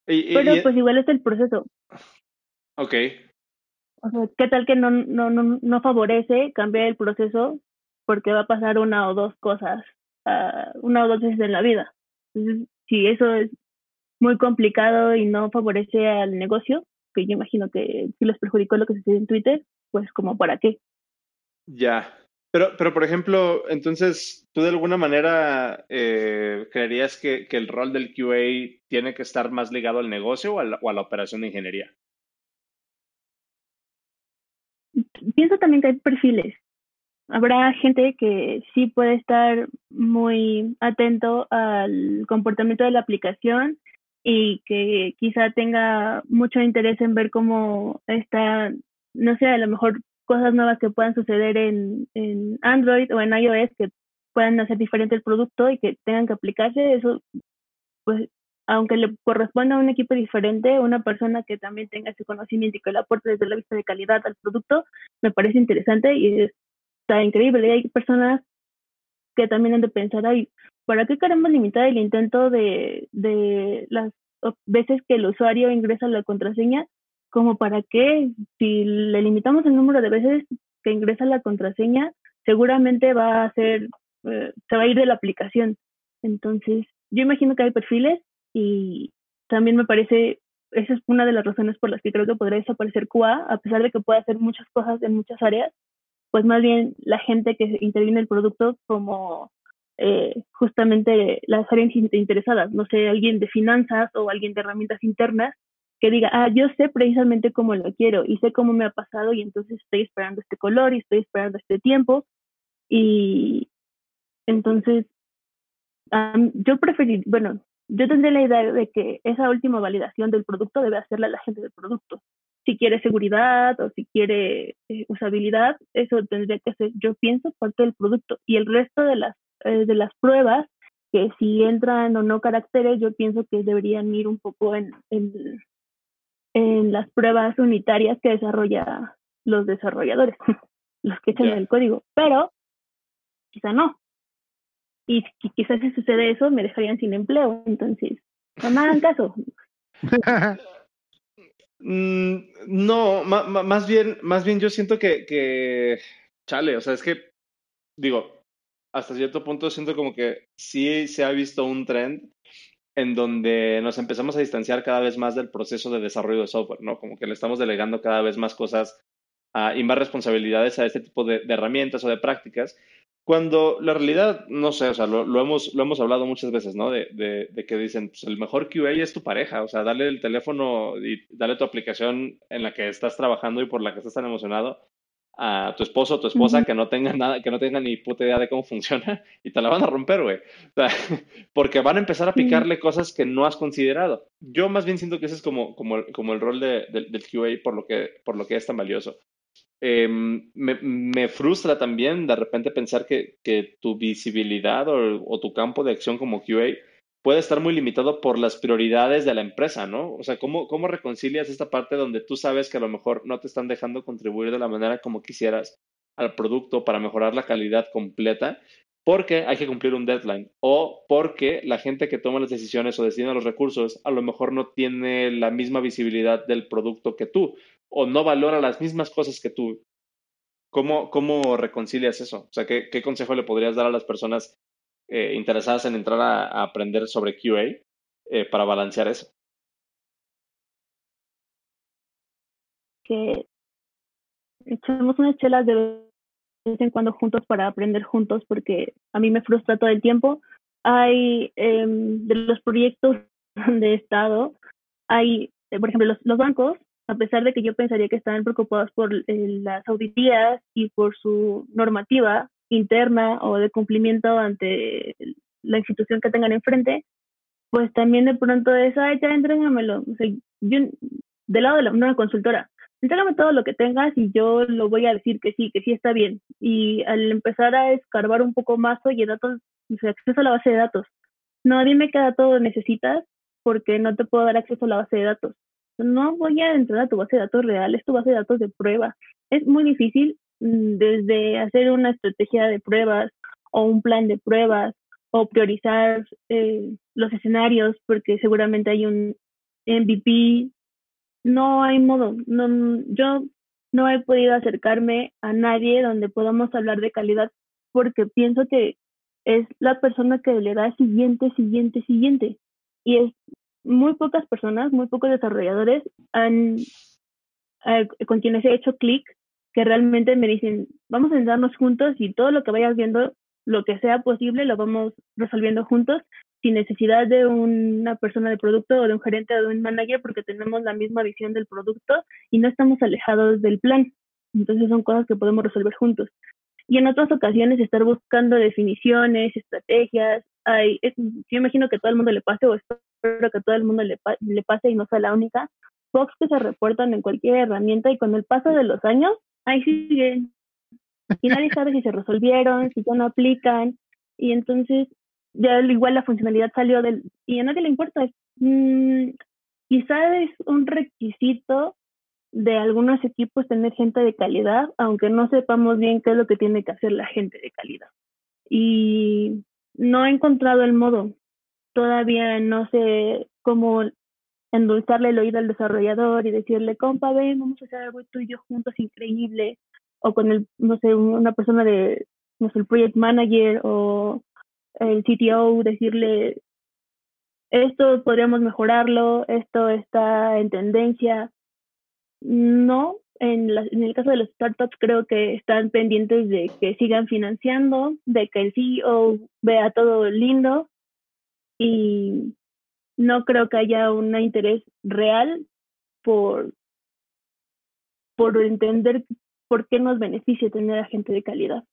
Pero pues igual es el proceso. Ok. O sea, ¿qué tal que no, no, no, no favorece cambiar el proceso porque va a pasar una o dos cosas, uh, una o dos veces en la vida? Entonces, si eso es muy complicado y no favorece al negocio, que yo imagino que si les perjudicó lo que sucedió en Twitter, pues como para qué. Ya, pero, pero, por ejemplo, entonces, ¿tú de alguna manera eh, creerías que, que, el rol del QA tiene que estar más ligado al negocio o a la, o a la operación de ingeniería? Pienso también que hay perfiles. Habrá gente que sí puede estar muy atento al comportamiento de la aplicación y que quizá tenga mucho interés en ver cómo está, no sé, a lo mejor cosas nuevas que puedan suceder en, en Android o en iOS que puedan hacer diferente el producto y que tengan que aplicarse, eso, pues, aunque le corresponda a un equipo diferente, una persona que también tenga ese conocimiento y que le aporte desde la vista de calidad al producto, me parece interesante y está increíble. Y hay personas que también han de pensar, ay, ¿para qué queremos limitar el intento de, de las veces que el usuario ingresa la contraseña, como para qué, si le limitamos el número de veces que ingresa la contraseña, seguramente va a ser, eh, se va a ir de la aplicación. Entonces, yo imagino que hay perfiles y también me parece, esa es una de las razones por las que creo que podría desaparecer QA, a pesar de que puede hacer muchas cosas en muchas áreas, pues más bien la gente que interviene el producto como eh, justamente las áreas interesadas, no sé, alguien de finanzas o alguien de herramientas internas que diga, ah, yo sé precisamente cómo lo quiero y sé cómo me ha pasado y entonces estoy esperando este color y estoy esperando este tiempo. Y entonces, yo preferir, bueno, yo tendría la idea de que esa última validación del producto debe hacerla la gente del producto. Si quiere seguridad o si quiere eh, usabilidad, eso tendría que ser, yo pienso, parte del producto. Y el resto de las, eh, de las pruebas, que si entran o no caracteres, yo pienso que deberían ir un poco en, en las pruebas unitarias que desarrolla los desarrolladores, los que echan el código, pero quizá no. Y quizás si sucede eso, me dejarían sin empleo. Entonces, no me hagan caso. Mm, no, más bien, más bien yo siento que, que, chale, o sea, es que, digo, hasta cierto punto siento como que sí se ha visto un trend en donde nos empezamos a distanciar cada vez más del proceso de desarrollo de software, ¿no? Como que le estamos delegando cada vez más cosas y más responsabilidades a este tipo de, herramientas o de prácticas, cuando la realidad, no sé, o sea, lo, hemos, lo hemos hablado muchas veces, ¿no? De, de, que dicen, pues el mejor QA es tu pareja, o sea, dale el teléfono y dale tu aplicación en la que estás trabajando y por la que estás tan emocionado a tu esposo o tu esposa que no tengan nada, que no tengan ni puta idea de cómo funciona y te la van a romper, güey. porque van a empezar a picarle cosas que no has considerado. Yo más bien siento que ese es como, como, como el rol de, del QA por lo, que, por lo que es tan valioso. Em, me, me, frustra también de repente pensar que, que tu visibilidad o, o, tu campo de acción como QA puede estar muy limitado por las prioridades de la empresa, ¿no? O sea, ¿cómo, ¿cómo reconcilias esta parte donde tú sabes que a lo mejor no te están dejando contribuir de la manera como quisieras al producto para mejorar la calidad completa? Porque hay que cumplir un deadline o porque la gente que toma las decisiones o decide los recursos a lo mejor no tiene la misma visibilidad del producto que tú o no valora las mismas cosas que tú. ¿Cómo, cómo reconcilias eso? O sea, ¿qué, ¿qué consejo le podrías dar a las personas eh, interesadas en entrar a, aprender sobre QA eh, para balancear eso? Que echemos unas chelas de vez en cuando juntos para aprender juntos porque a mí me frustra todo el tiempo. Hay em, de los proyectos de Estado, hay, eh, por ejemplo, los, los bancos a pesar de que yo pensaría que están preocupados por las auditorías y por su normativa, interna o de cumplimiento ante la institución que tengan enfrente, pues también de pronto es, ay, ya entrégamelo. O del lado de la, una consultora, entrégame todo lo que tengas y yo lo voy a decir que sí, que sí está bien. Y al empezar a escarbar un poco más, oye, datos, acceso a la base de datos. No, dime qué datos necesitas porque no te puedo dar acceso a la base de datos. No voy a entrar a tu base de datos real, es tu base de datos de prueba. Es muy difícil desde hacer una estrategia de pruebas o un plan de pruebas o priorizar eh, los escenarios porque seguramente hay un MVP. No hay modo. No, yo no he podido acercarme a nadie donde podamos hablar de calidad porque pienso que es la persona que le da siguiente, siguiente, siguiente. Y es muy pocas personas, muy pocos desarrolladores han, eh, con quienes he hecho clic que realmente me dicen, vamos a sentarnos juntos y todo lo que vayas viendo, lo que sea posible, lo vamos resolviendo juntos sin necesidad de una persona de producto o de un gerente o de un manager porque tenemos la misma visión del producto y no estamos alejados del plan. Entonces son cosas que podemos resolver juntos. Y en otras ocasiones estar buscando definiciones, estrategias. Hay, yo imagino que a todo el mundo le pase o espero que a todo el mundo le, le pase y no sea la única. Bugs que se reportan en cualquier herramienta y con el paso de los años ahí siguen. Y nadie sabe si se resolvieron, si ya no aplican. Y entonces, ya igual la funcionalidad salió del. Y a nadie le importa. Mm, quizá es un requisito de algunos equipos tener gente de calidad, aunque no sepamos bien qué es lo que tiene que hacer la gente de calidad. Y no he encontrado el modo. Todavía no sé cómo endulzarle el oído al desarrollador y decirle, compa, ven, vamos a hacer algo tú y yo juntos increíble, o con el, no sé, una persona de, no sé, el project manager o el CTO, decirle, esto podríamos mejorarlo, esto está en tendencia. No, en, en el caso de los startups creo que están pendientes de que sigan financiando, de que el CEO vea todo lindo y no creo que haya un interés real por, por entender por qué nos beneficia tener a gente de calidad.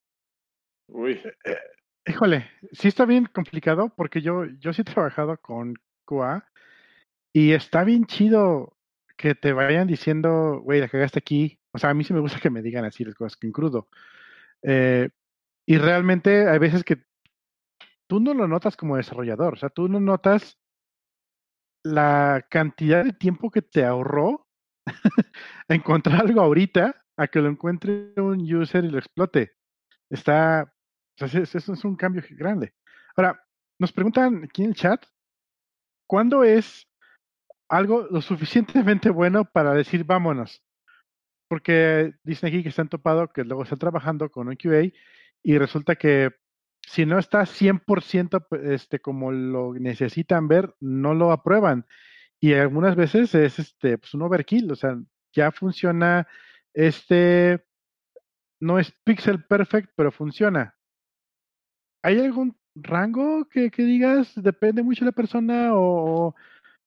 Uy. Eh, eh, híjole, sí está bien complicado porque yo, yo sí he trabajado con QA y está bien chido que te vayan diciendo, güey, la cagaste aquí. O sea, a mí sí me gusta que me digan así las cosas que en crudo. Eh, y realmente hay veces que tú no lo notas como desarrollador, o sea, tú no notas la cantidad de tiempo que te ahorró encontrar algo ahorita a que lo encuentre un user y lo explote. Está, eso es un cambio grande. Ahora, nos preguntan aquí en el chat, ¿cuándo es algo lo suficientemente bueno para decir vámonos? Porque dicen aquí que están topado que luego están trabajando con un QA y resulta que si no está 100% este, como lo necesitan ver, no lo aprueban. Y algunas veces es este, pues un overkill, o sea, ya funciona este, no es pixel perfect, pero funciona. ¿Hay algún rango que, digas, depende mucho de la persona o,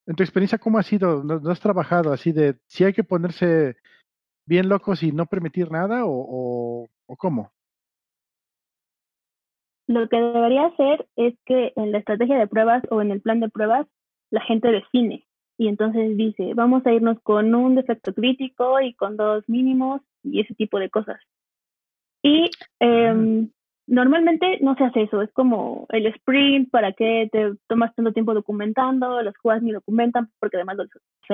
en tu experiencia cómo ha sido? ¿No, has trabajado así de si hay que ponerse bien locos y no permitir nada o cómo? Lo que debería hacer es que en la estrategia de pruebas o en el plan de pruebas la gente define y entonces dice, vamos a irnos con un defecto crítico y con dos mínimos y ese tipo de cosas. Y eh, normalmente no se hace eso, es como el sprint, para que te tomas tanto tiempo documentando, los jugadores ni documentan porque además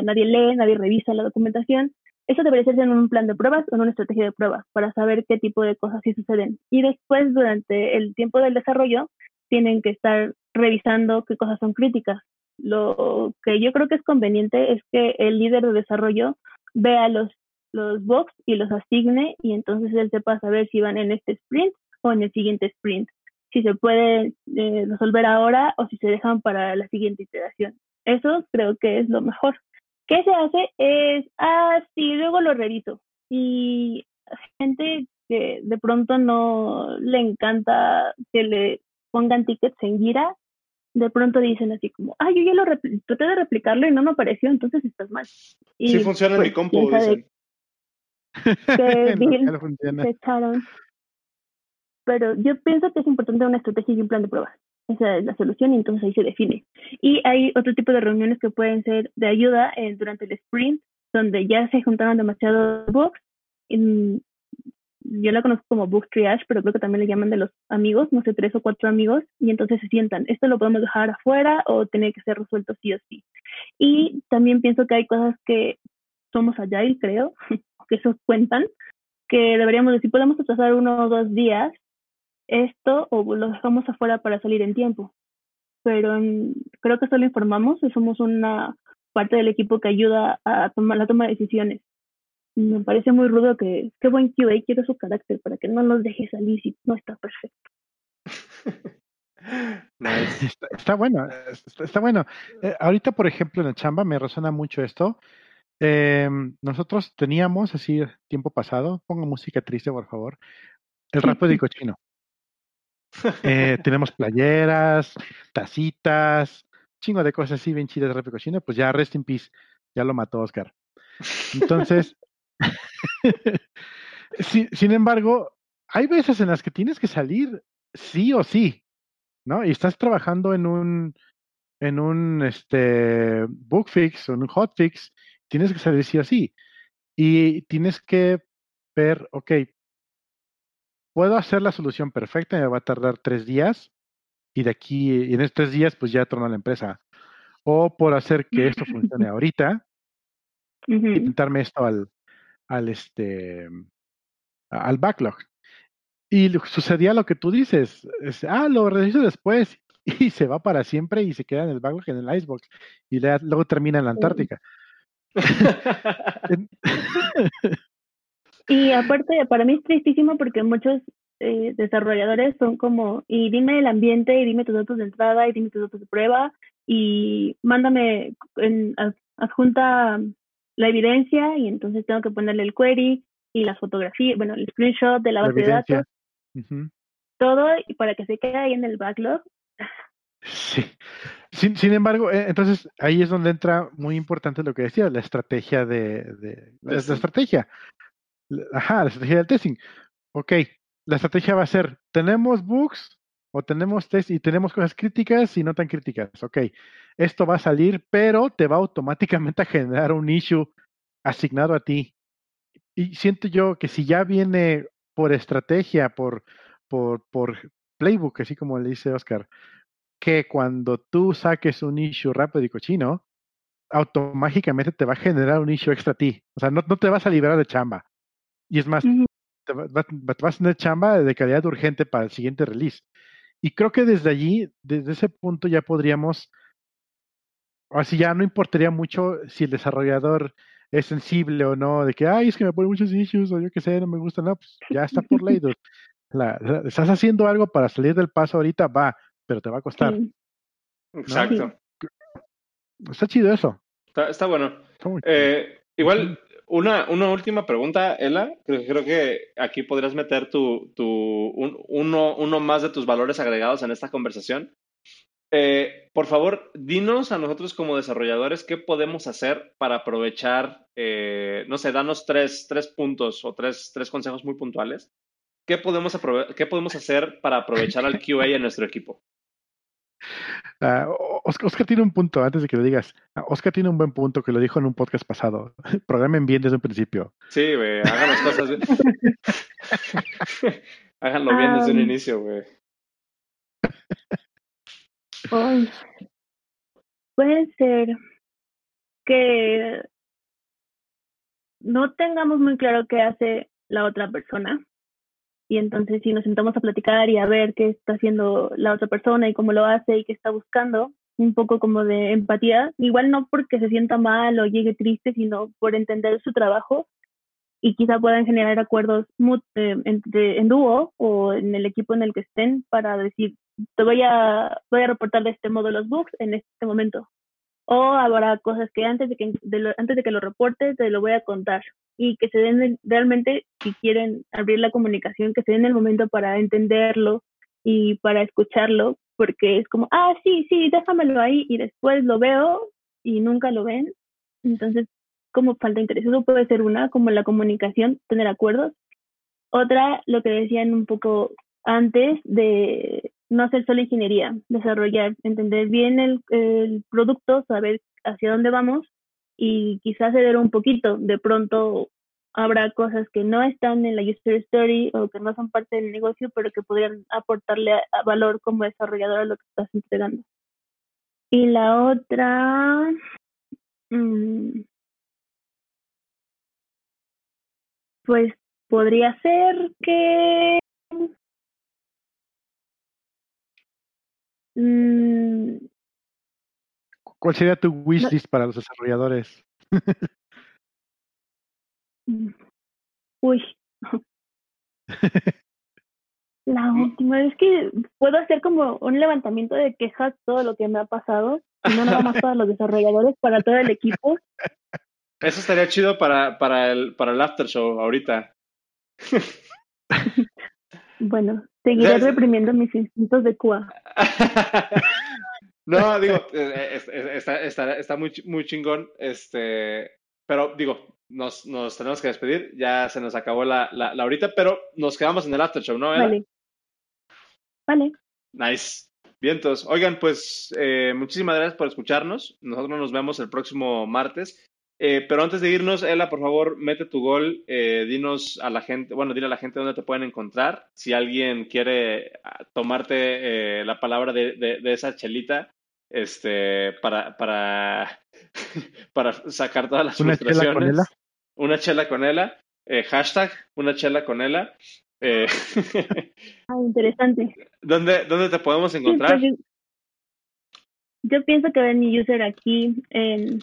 nadie lee, nadie revisa la documentación eso debería ser en un plan de pruebas o en una estrategia de pruebas para saber qué tipo de cosas sí suceden. Y después, durante el tiempo del desarrollo, tienen que estar revisando qué cosas son críticas. Lo que yo creo que es conveniente es que el líder de desarrollo vea los, los bugs y los asigne y entonces él sepa saber si van en este sprint o en el siguiente sprint. Si se puede eh, resolver ahora o si se dejan para la siguiente iteración. Eso creo que es lo mejor. ¿Qué se hace? Es, ah, sí, luego lo reviso. Y gente que de pronto no le encanta que le pongan tickets en Gira, de pronto dicen así como, ah, yo ya lo traté de replicarlo y no me apareció, entonces estás mal. Y, sí funciona en mi pues, compu, dicen. se echaron. Pero yo pienso que es importante una estrategia y un plan de pruebas. Esa es la solución y entonces ahí se define. Y hay otro tipo de reuniones que pueden ser de ayuda eh, durante el sprint, donde ya se juntaron demasiados bugs. yo la conozco como bug triage, pero creo que también le llaman de los amigos, no sé, tres o cuatro amigos, y entonces se sientan, esto lo podemos dejar afuera o tiene que ser resuelto sí o sí. Y también pienso que hay cosas que somos agile, creo, que eso cuentan, que deberíamos decir, podemos atrasar uno o dos días esto o lo dejamos afuera para salir en tiempo. Pero creo que solo informamos y somos una parte del equipo que ayuda a tomar la toma de decisiones. Me parece muy rudo que qué buen QA quiere su carácter para que no los deje salir si no está perfecto. está, bueno, está, bueno. Eh, ahorita, por ejemplo, en la chamba me resuena mucho esto. Em, nosotros teníamos así tiempo pasado, pongo música triste, por favor, el rap de cochino. Eh, tenemos playeras, tacitas, chingo de cosas así bien chidas de Rápido. Pues ya, rest in peace. Ya lo mató Oscar. Entonces, sin embargo, hay veces en las que tienes que salir sí o sí, ¿no? Y estás trabajando en un, en un este, book fix o en un hotfix, tienes que salir sí o sí. Y tienes que ver, ok, puedo hacer la solución perfecta, me va a tardar tres días y de aquí, en estos tres días, pues ya torno la empresa. O por hacer que esto funcione ahorita, intentarme esto al, al, este, al backlog. Y sucedía lo que tú dices, es, ah, lo reviso después. y se va para siempre y se queda en el backlog en el Icebox y luego termina en la Antártica. y aparte, para mí es tristísimo porque muchos eh, desarrolladores son como, y dime el ambiente, y dime tus datos de entrada, y dime tus datos de prueba, y mándame en, adjunta la evidencia, y entonces tengo que ponerle el query y las fotografías, bueno, el screenshot de la base de datos. Todo y para que se quede ahí en el backlog. Sí. Sin, sin embargo, eh, entonces ahí es donde entra muy importante lo que decía, la estrategia de, de la, la estrategia. Ajá, la estrategia del testing. Ok, la estrategia va a ser, tenemos bugs o tenemos test y tenemos cosas críticas y no tan críticas. Ok, esto va a salir, pero te va automáticamente a generar un issue asignado a ti. Y siento yo que si ya viene por estrategia, por, por, por playbook, así como le dice Oscar, que cuando tú saques un issue rápido y cochino, automáticamente te va a generar un issue extra a ti. O sea, no, no te vas a liberar de chamba. Y es más, te, vas a tener chamba de calidad urgente para el siguiente release. Y creo que desde allí, desde ese punto ya podríamos, así ya no importaría mucho si el desarrollador es sensible o no, de que, ay, es que me ponen muchos issues o yo qué sé, no me gusta, no, pues ya está por ley. estás haciendo algo para salir del paso ahorita, va, pero te va a costar. Exacto. Está chido eso. Está, bueno. eh, igual, una, una última pregunta, Ela. Creo, que aquí podrías meter tu, tu uno, uno más de tus valores agregados en esta conversación. Eh, por favor, dinos a nosotros como desarrolladores qué podemos hacer para aprovechar, eh, no sé, danos tres, tres puntos o tres, tres consejos muy puntuales. ¿Qué podemos, ¿Qué podemos hacer para aprovechar al QA en nuestro equipo? Uh, Oscar, tiene un punto, antes de que lo digas. Ah, Oscar tiene un buen punto que lo dijo en un podcast pasado. Programen bien desde un principio. Sí, güey, hagan las cosas bien. Háganlo bien desde un inicio, güey. puede ser que no tengamos muy claro qué hace la otra persona y entonces si nos sentamos a platicar y a ver qué está haciendo la otra persona y cómo lo hace y qué está buscando, un poco como de empatía, igual no porque se sienta mal o llegue triste, sino por entender su trabajo y quizá puedan generar acuerdos eh, entre, en dúo o en el equipo en el que estén para decir, te voy a, voy a reportar de este modo los bugs en este momento. O habrá cosas que antes de que, antes de que lo reporte te lo voy a contar y que se den realmente, si quieren abrir la comunicación, que se den el momento para entenderlo y para escucharlo, porque es como, ah, sí, sí, déjamelo ahí y después lo veo y nunca lo ven. Entonces, como falta interés. Eso puede ser una, como la comunicación, tener acuerdos. Otra, lo que decían un poco antes de no hacer solo ingeniería, desarrollar, entender bien el, el producto, saber hacia dónde vamos y quizás ceder un poquito. De pronto habrá cosas que no están en la user story o que no son parte del negocio, pero que podrían aportarle valor como desarrollador a lo que estás entregando. Y la otra, mm, pues podría ser que mm, ¿Cuál sería tu wishlist para los desarrolladores? Mm, uy. La última es que puedo hacer como un levantamiento de quejas todo lo que me ha pasado, y no nada más para los desarrolladores, para todo el equipo. Eso estaría chido para, para el para el after show ahorita. bueno, seguiré reprimiendo mis instintos de CUA. No, digo, eh, eh, está, está, está muy, muy chingón, este, pero digo, nos, nos tenemos que despedir, ya se nos acabó la, la, la ahorita, pero nos quedamos en el after show, ¿no? Vale. Vale. Nice. Vientos. Oigan, pues eh, muchísimas gracias por escucharnos. Nosotros nos vemos el próximo martes. Eh, pero antes de irnos, Ela, por favor, mete tu gol, eh, dinos a la gente, bueno, dile a la gente dónde te pueden encontrar. Si alguien quiere ah, tomarte la palabra de, de, de, esa chelita, este, para, para, para sacar todas las ¿Una Chela con ella? Una chela con ella. Eh, hashtag, una chela con ella. Eh, ah, interesante. ¿dónde, ¿Dónde te podemos encontrar? Sí, pues, yo pienso que ven mi user aquí en,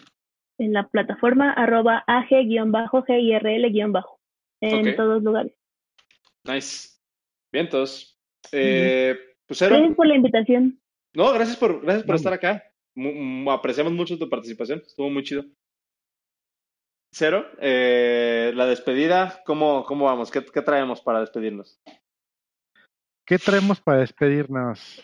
en la plataforma arroba ag-girl-bajo en todos lugares. Nice. Vientos. Eh, pues Cero, Gracias por la invitación. No, gracias por, gracias por No. estar acá. Apreciamos mucho tu participación. Estuvo muy chido. Cero, eh, la despedida, ¿cómo, cómo vamos? ¿Qué, qué traemos para despedirnos? ¿Qué traemos para despedirnos?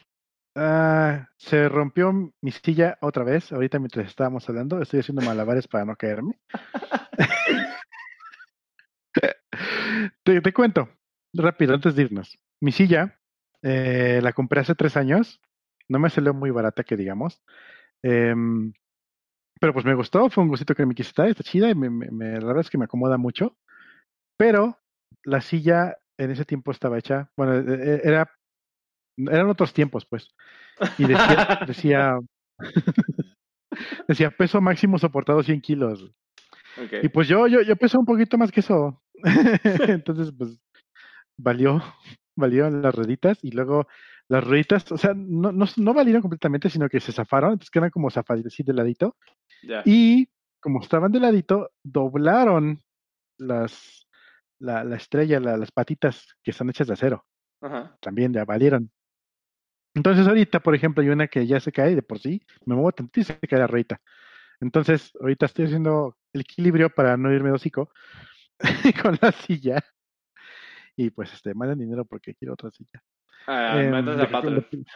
Ah, se rompió mi silla otra vez, ahorita mientras estábamos hablando, estoy haciendo malabares para no caerme. te, te cuento, rápido, antes de irnos. Mi silla, eh, la compré hace tres años, no me salió muy barata que digamos, Em, pero pues me gustó, fue un gustito que me quise dar, está chida y me, la verdad es que me acomoda mucho, pero la silla en ese tiempo estaba hecha, bueno, e- e- era, eran otros tiempos pues, y decía, decía, decía peso máximo soportado 100 kilos. Ok. Y pues yo, yo, yo peso un poquito más que eso. Entonces, pues, valió, valió las rueditas y luego las rueditas, o sea, no, no, no valieron completamente, sino que se zafaron, entonces quedan como zafaditas así de ladito. Y como estaban de ladito, doblaron las, la, la estrella, la- las patitas que están hechas de acero. Ajá. También ya valieron. Entonces ahorita, por ejemplo, hay una que ya se cae de por sí, me muevo tantito y se cae la ruedita. Entonces, ahorita estoy haciendo el equilibrio para no irme de hocico con la silla. Y pues, este, mandan dinero porque quiero otra silla. Ah, Em, métanse a Patreon.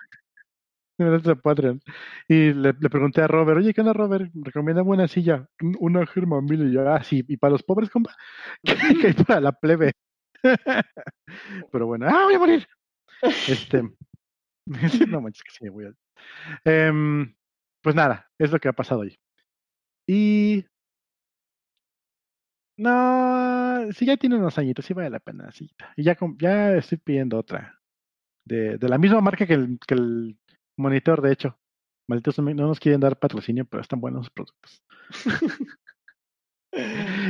métanse a Patreon. Y le, le pregunté a Robert, oye, ¿qué onda, Robert? Recomienda buena silla. "Un- Una Miller. Y yo, ah, sí, y para los pobres, compa. que hay para la plebe. Pero bueno, ah, voy a morir. Este, no manches que sí me voy a. Em, pues nada, es lo que ha pasado hoy. Y. No, sí, ya tiene unos añitos, sí vale la pena. Sí. Y ya, ya estoy pidiendo otra. De, de la misma marca que el, que el monitor, de hecho. Malditos, no nos quieren dar patrocinio, pero están buenos los productos.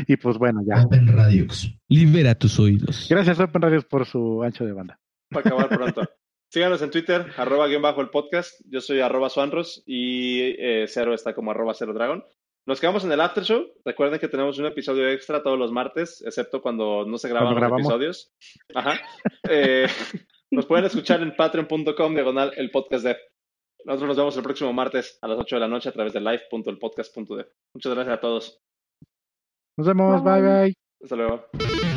Y pues bueno, ya. Open Radios. Libera tus oídos. Gracias, Open Radios, por su ancho de banda. Para acabar pronto. Síganos en Twitter, arroba guion bajo el podcast. Yo soy arroba suanros y eh, Cero está como arroba cero dragon. Nos quedamos en el after show. Recuerden que tenemos un episodio extra todos los martes, excepto cuando no se graban los grabamos. episodios. Ajá. Eh, nos pueden escuchar en patreon.com diagonal el podcast de. Nosotros nos vemos el próximo martes a las 8 de la noche a través de live.elpodcast.dev. Muchas gracias a todos. Nos vemos, bye Bye. bye. Hasta luego.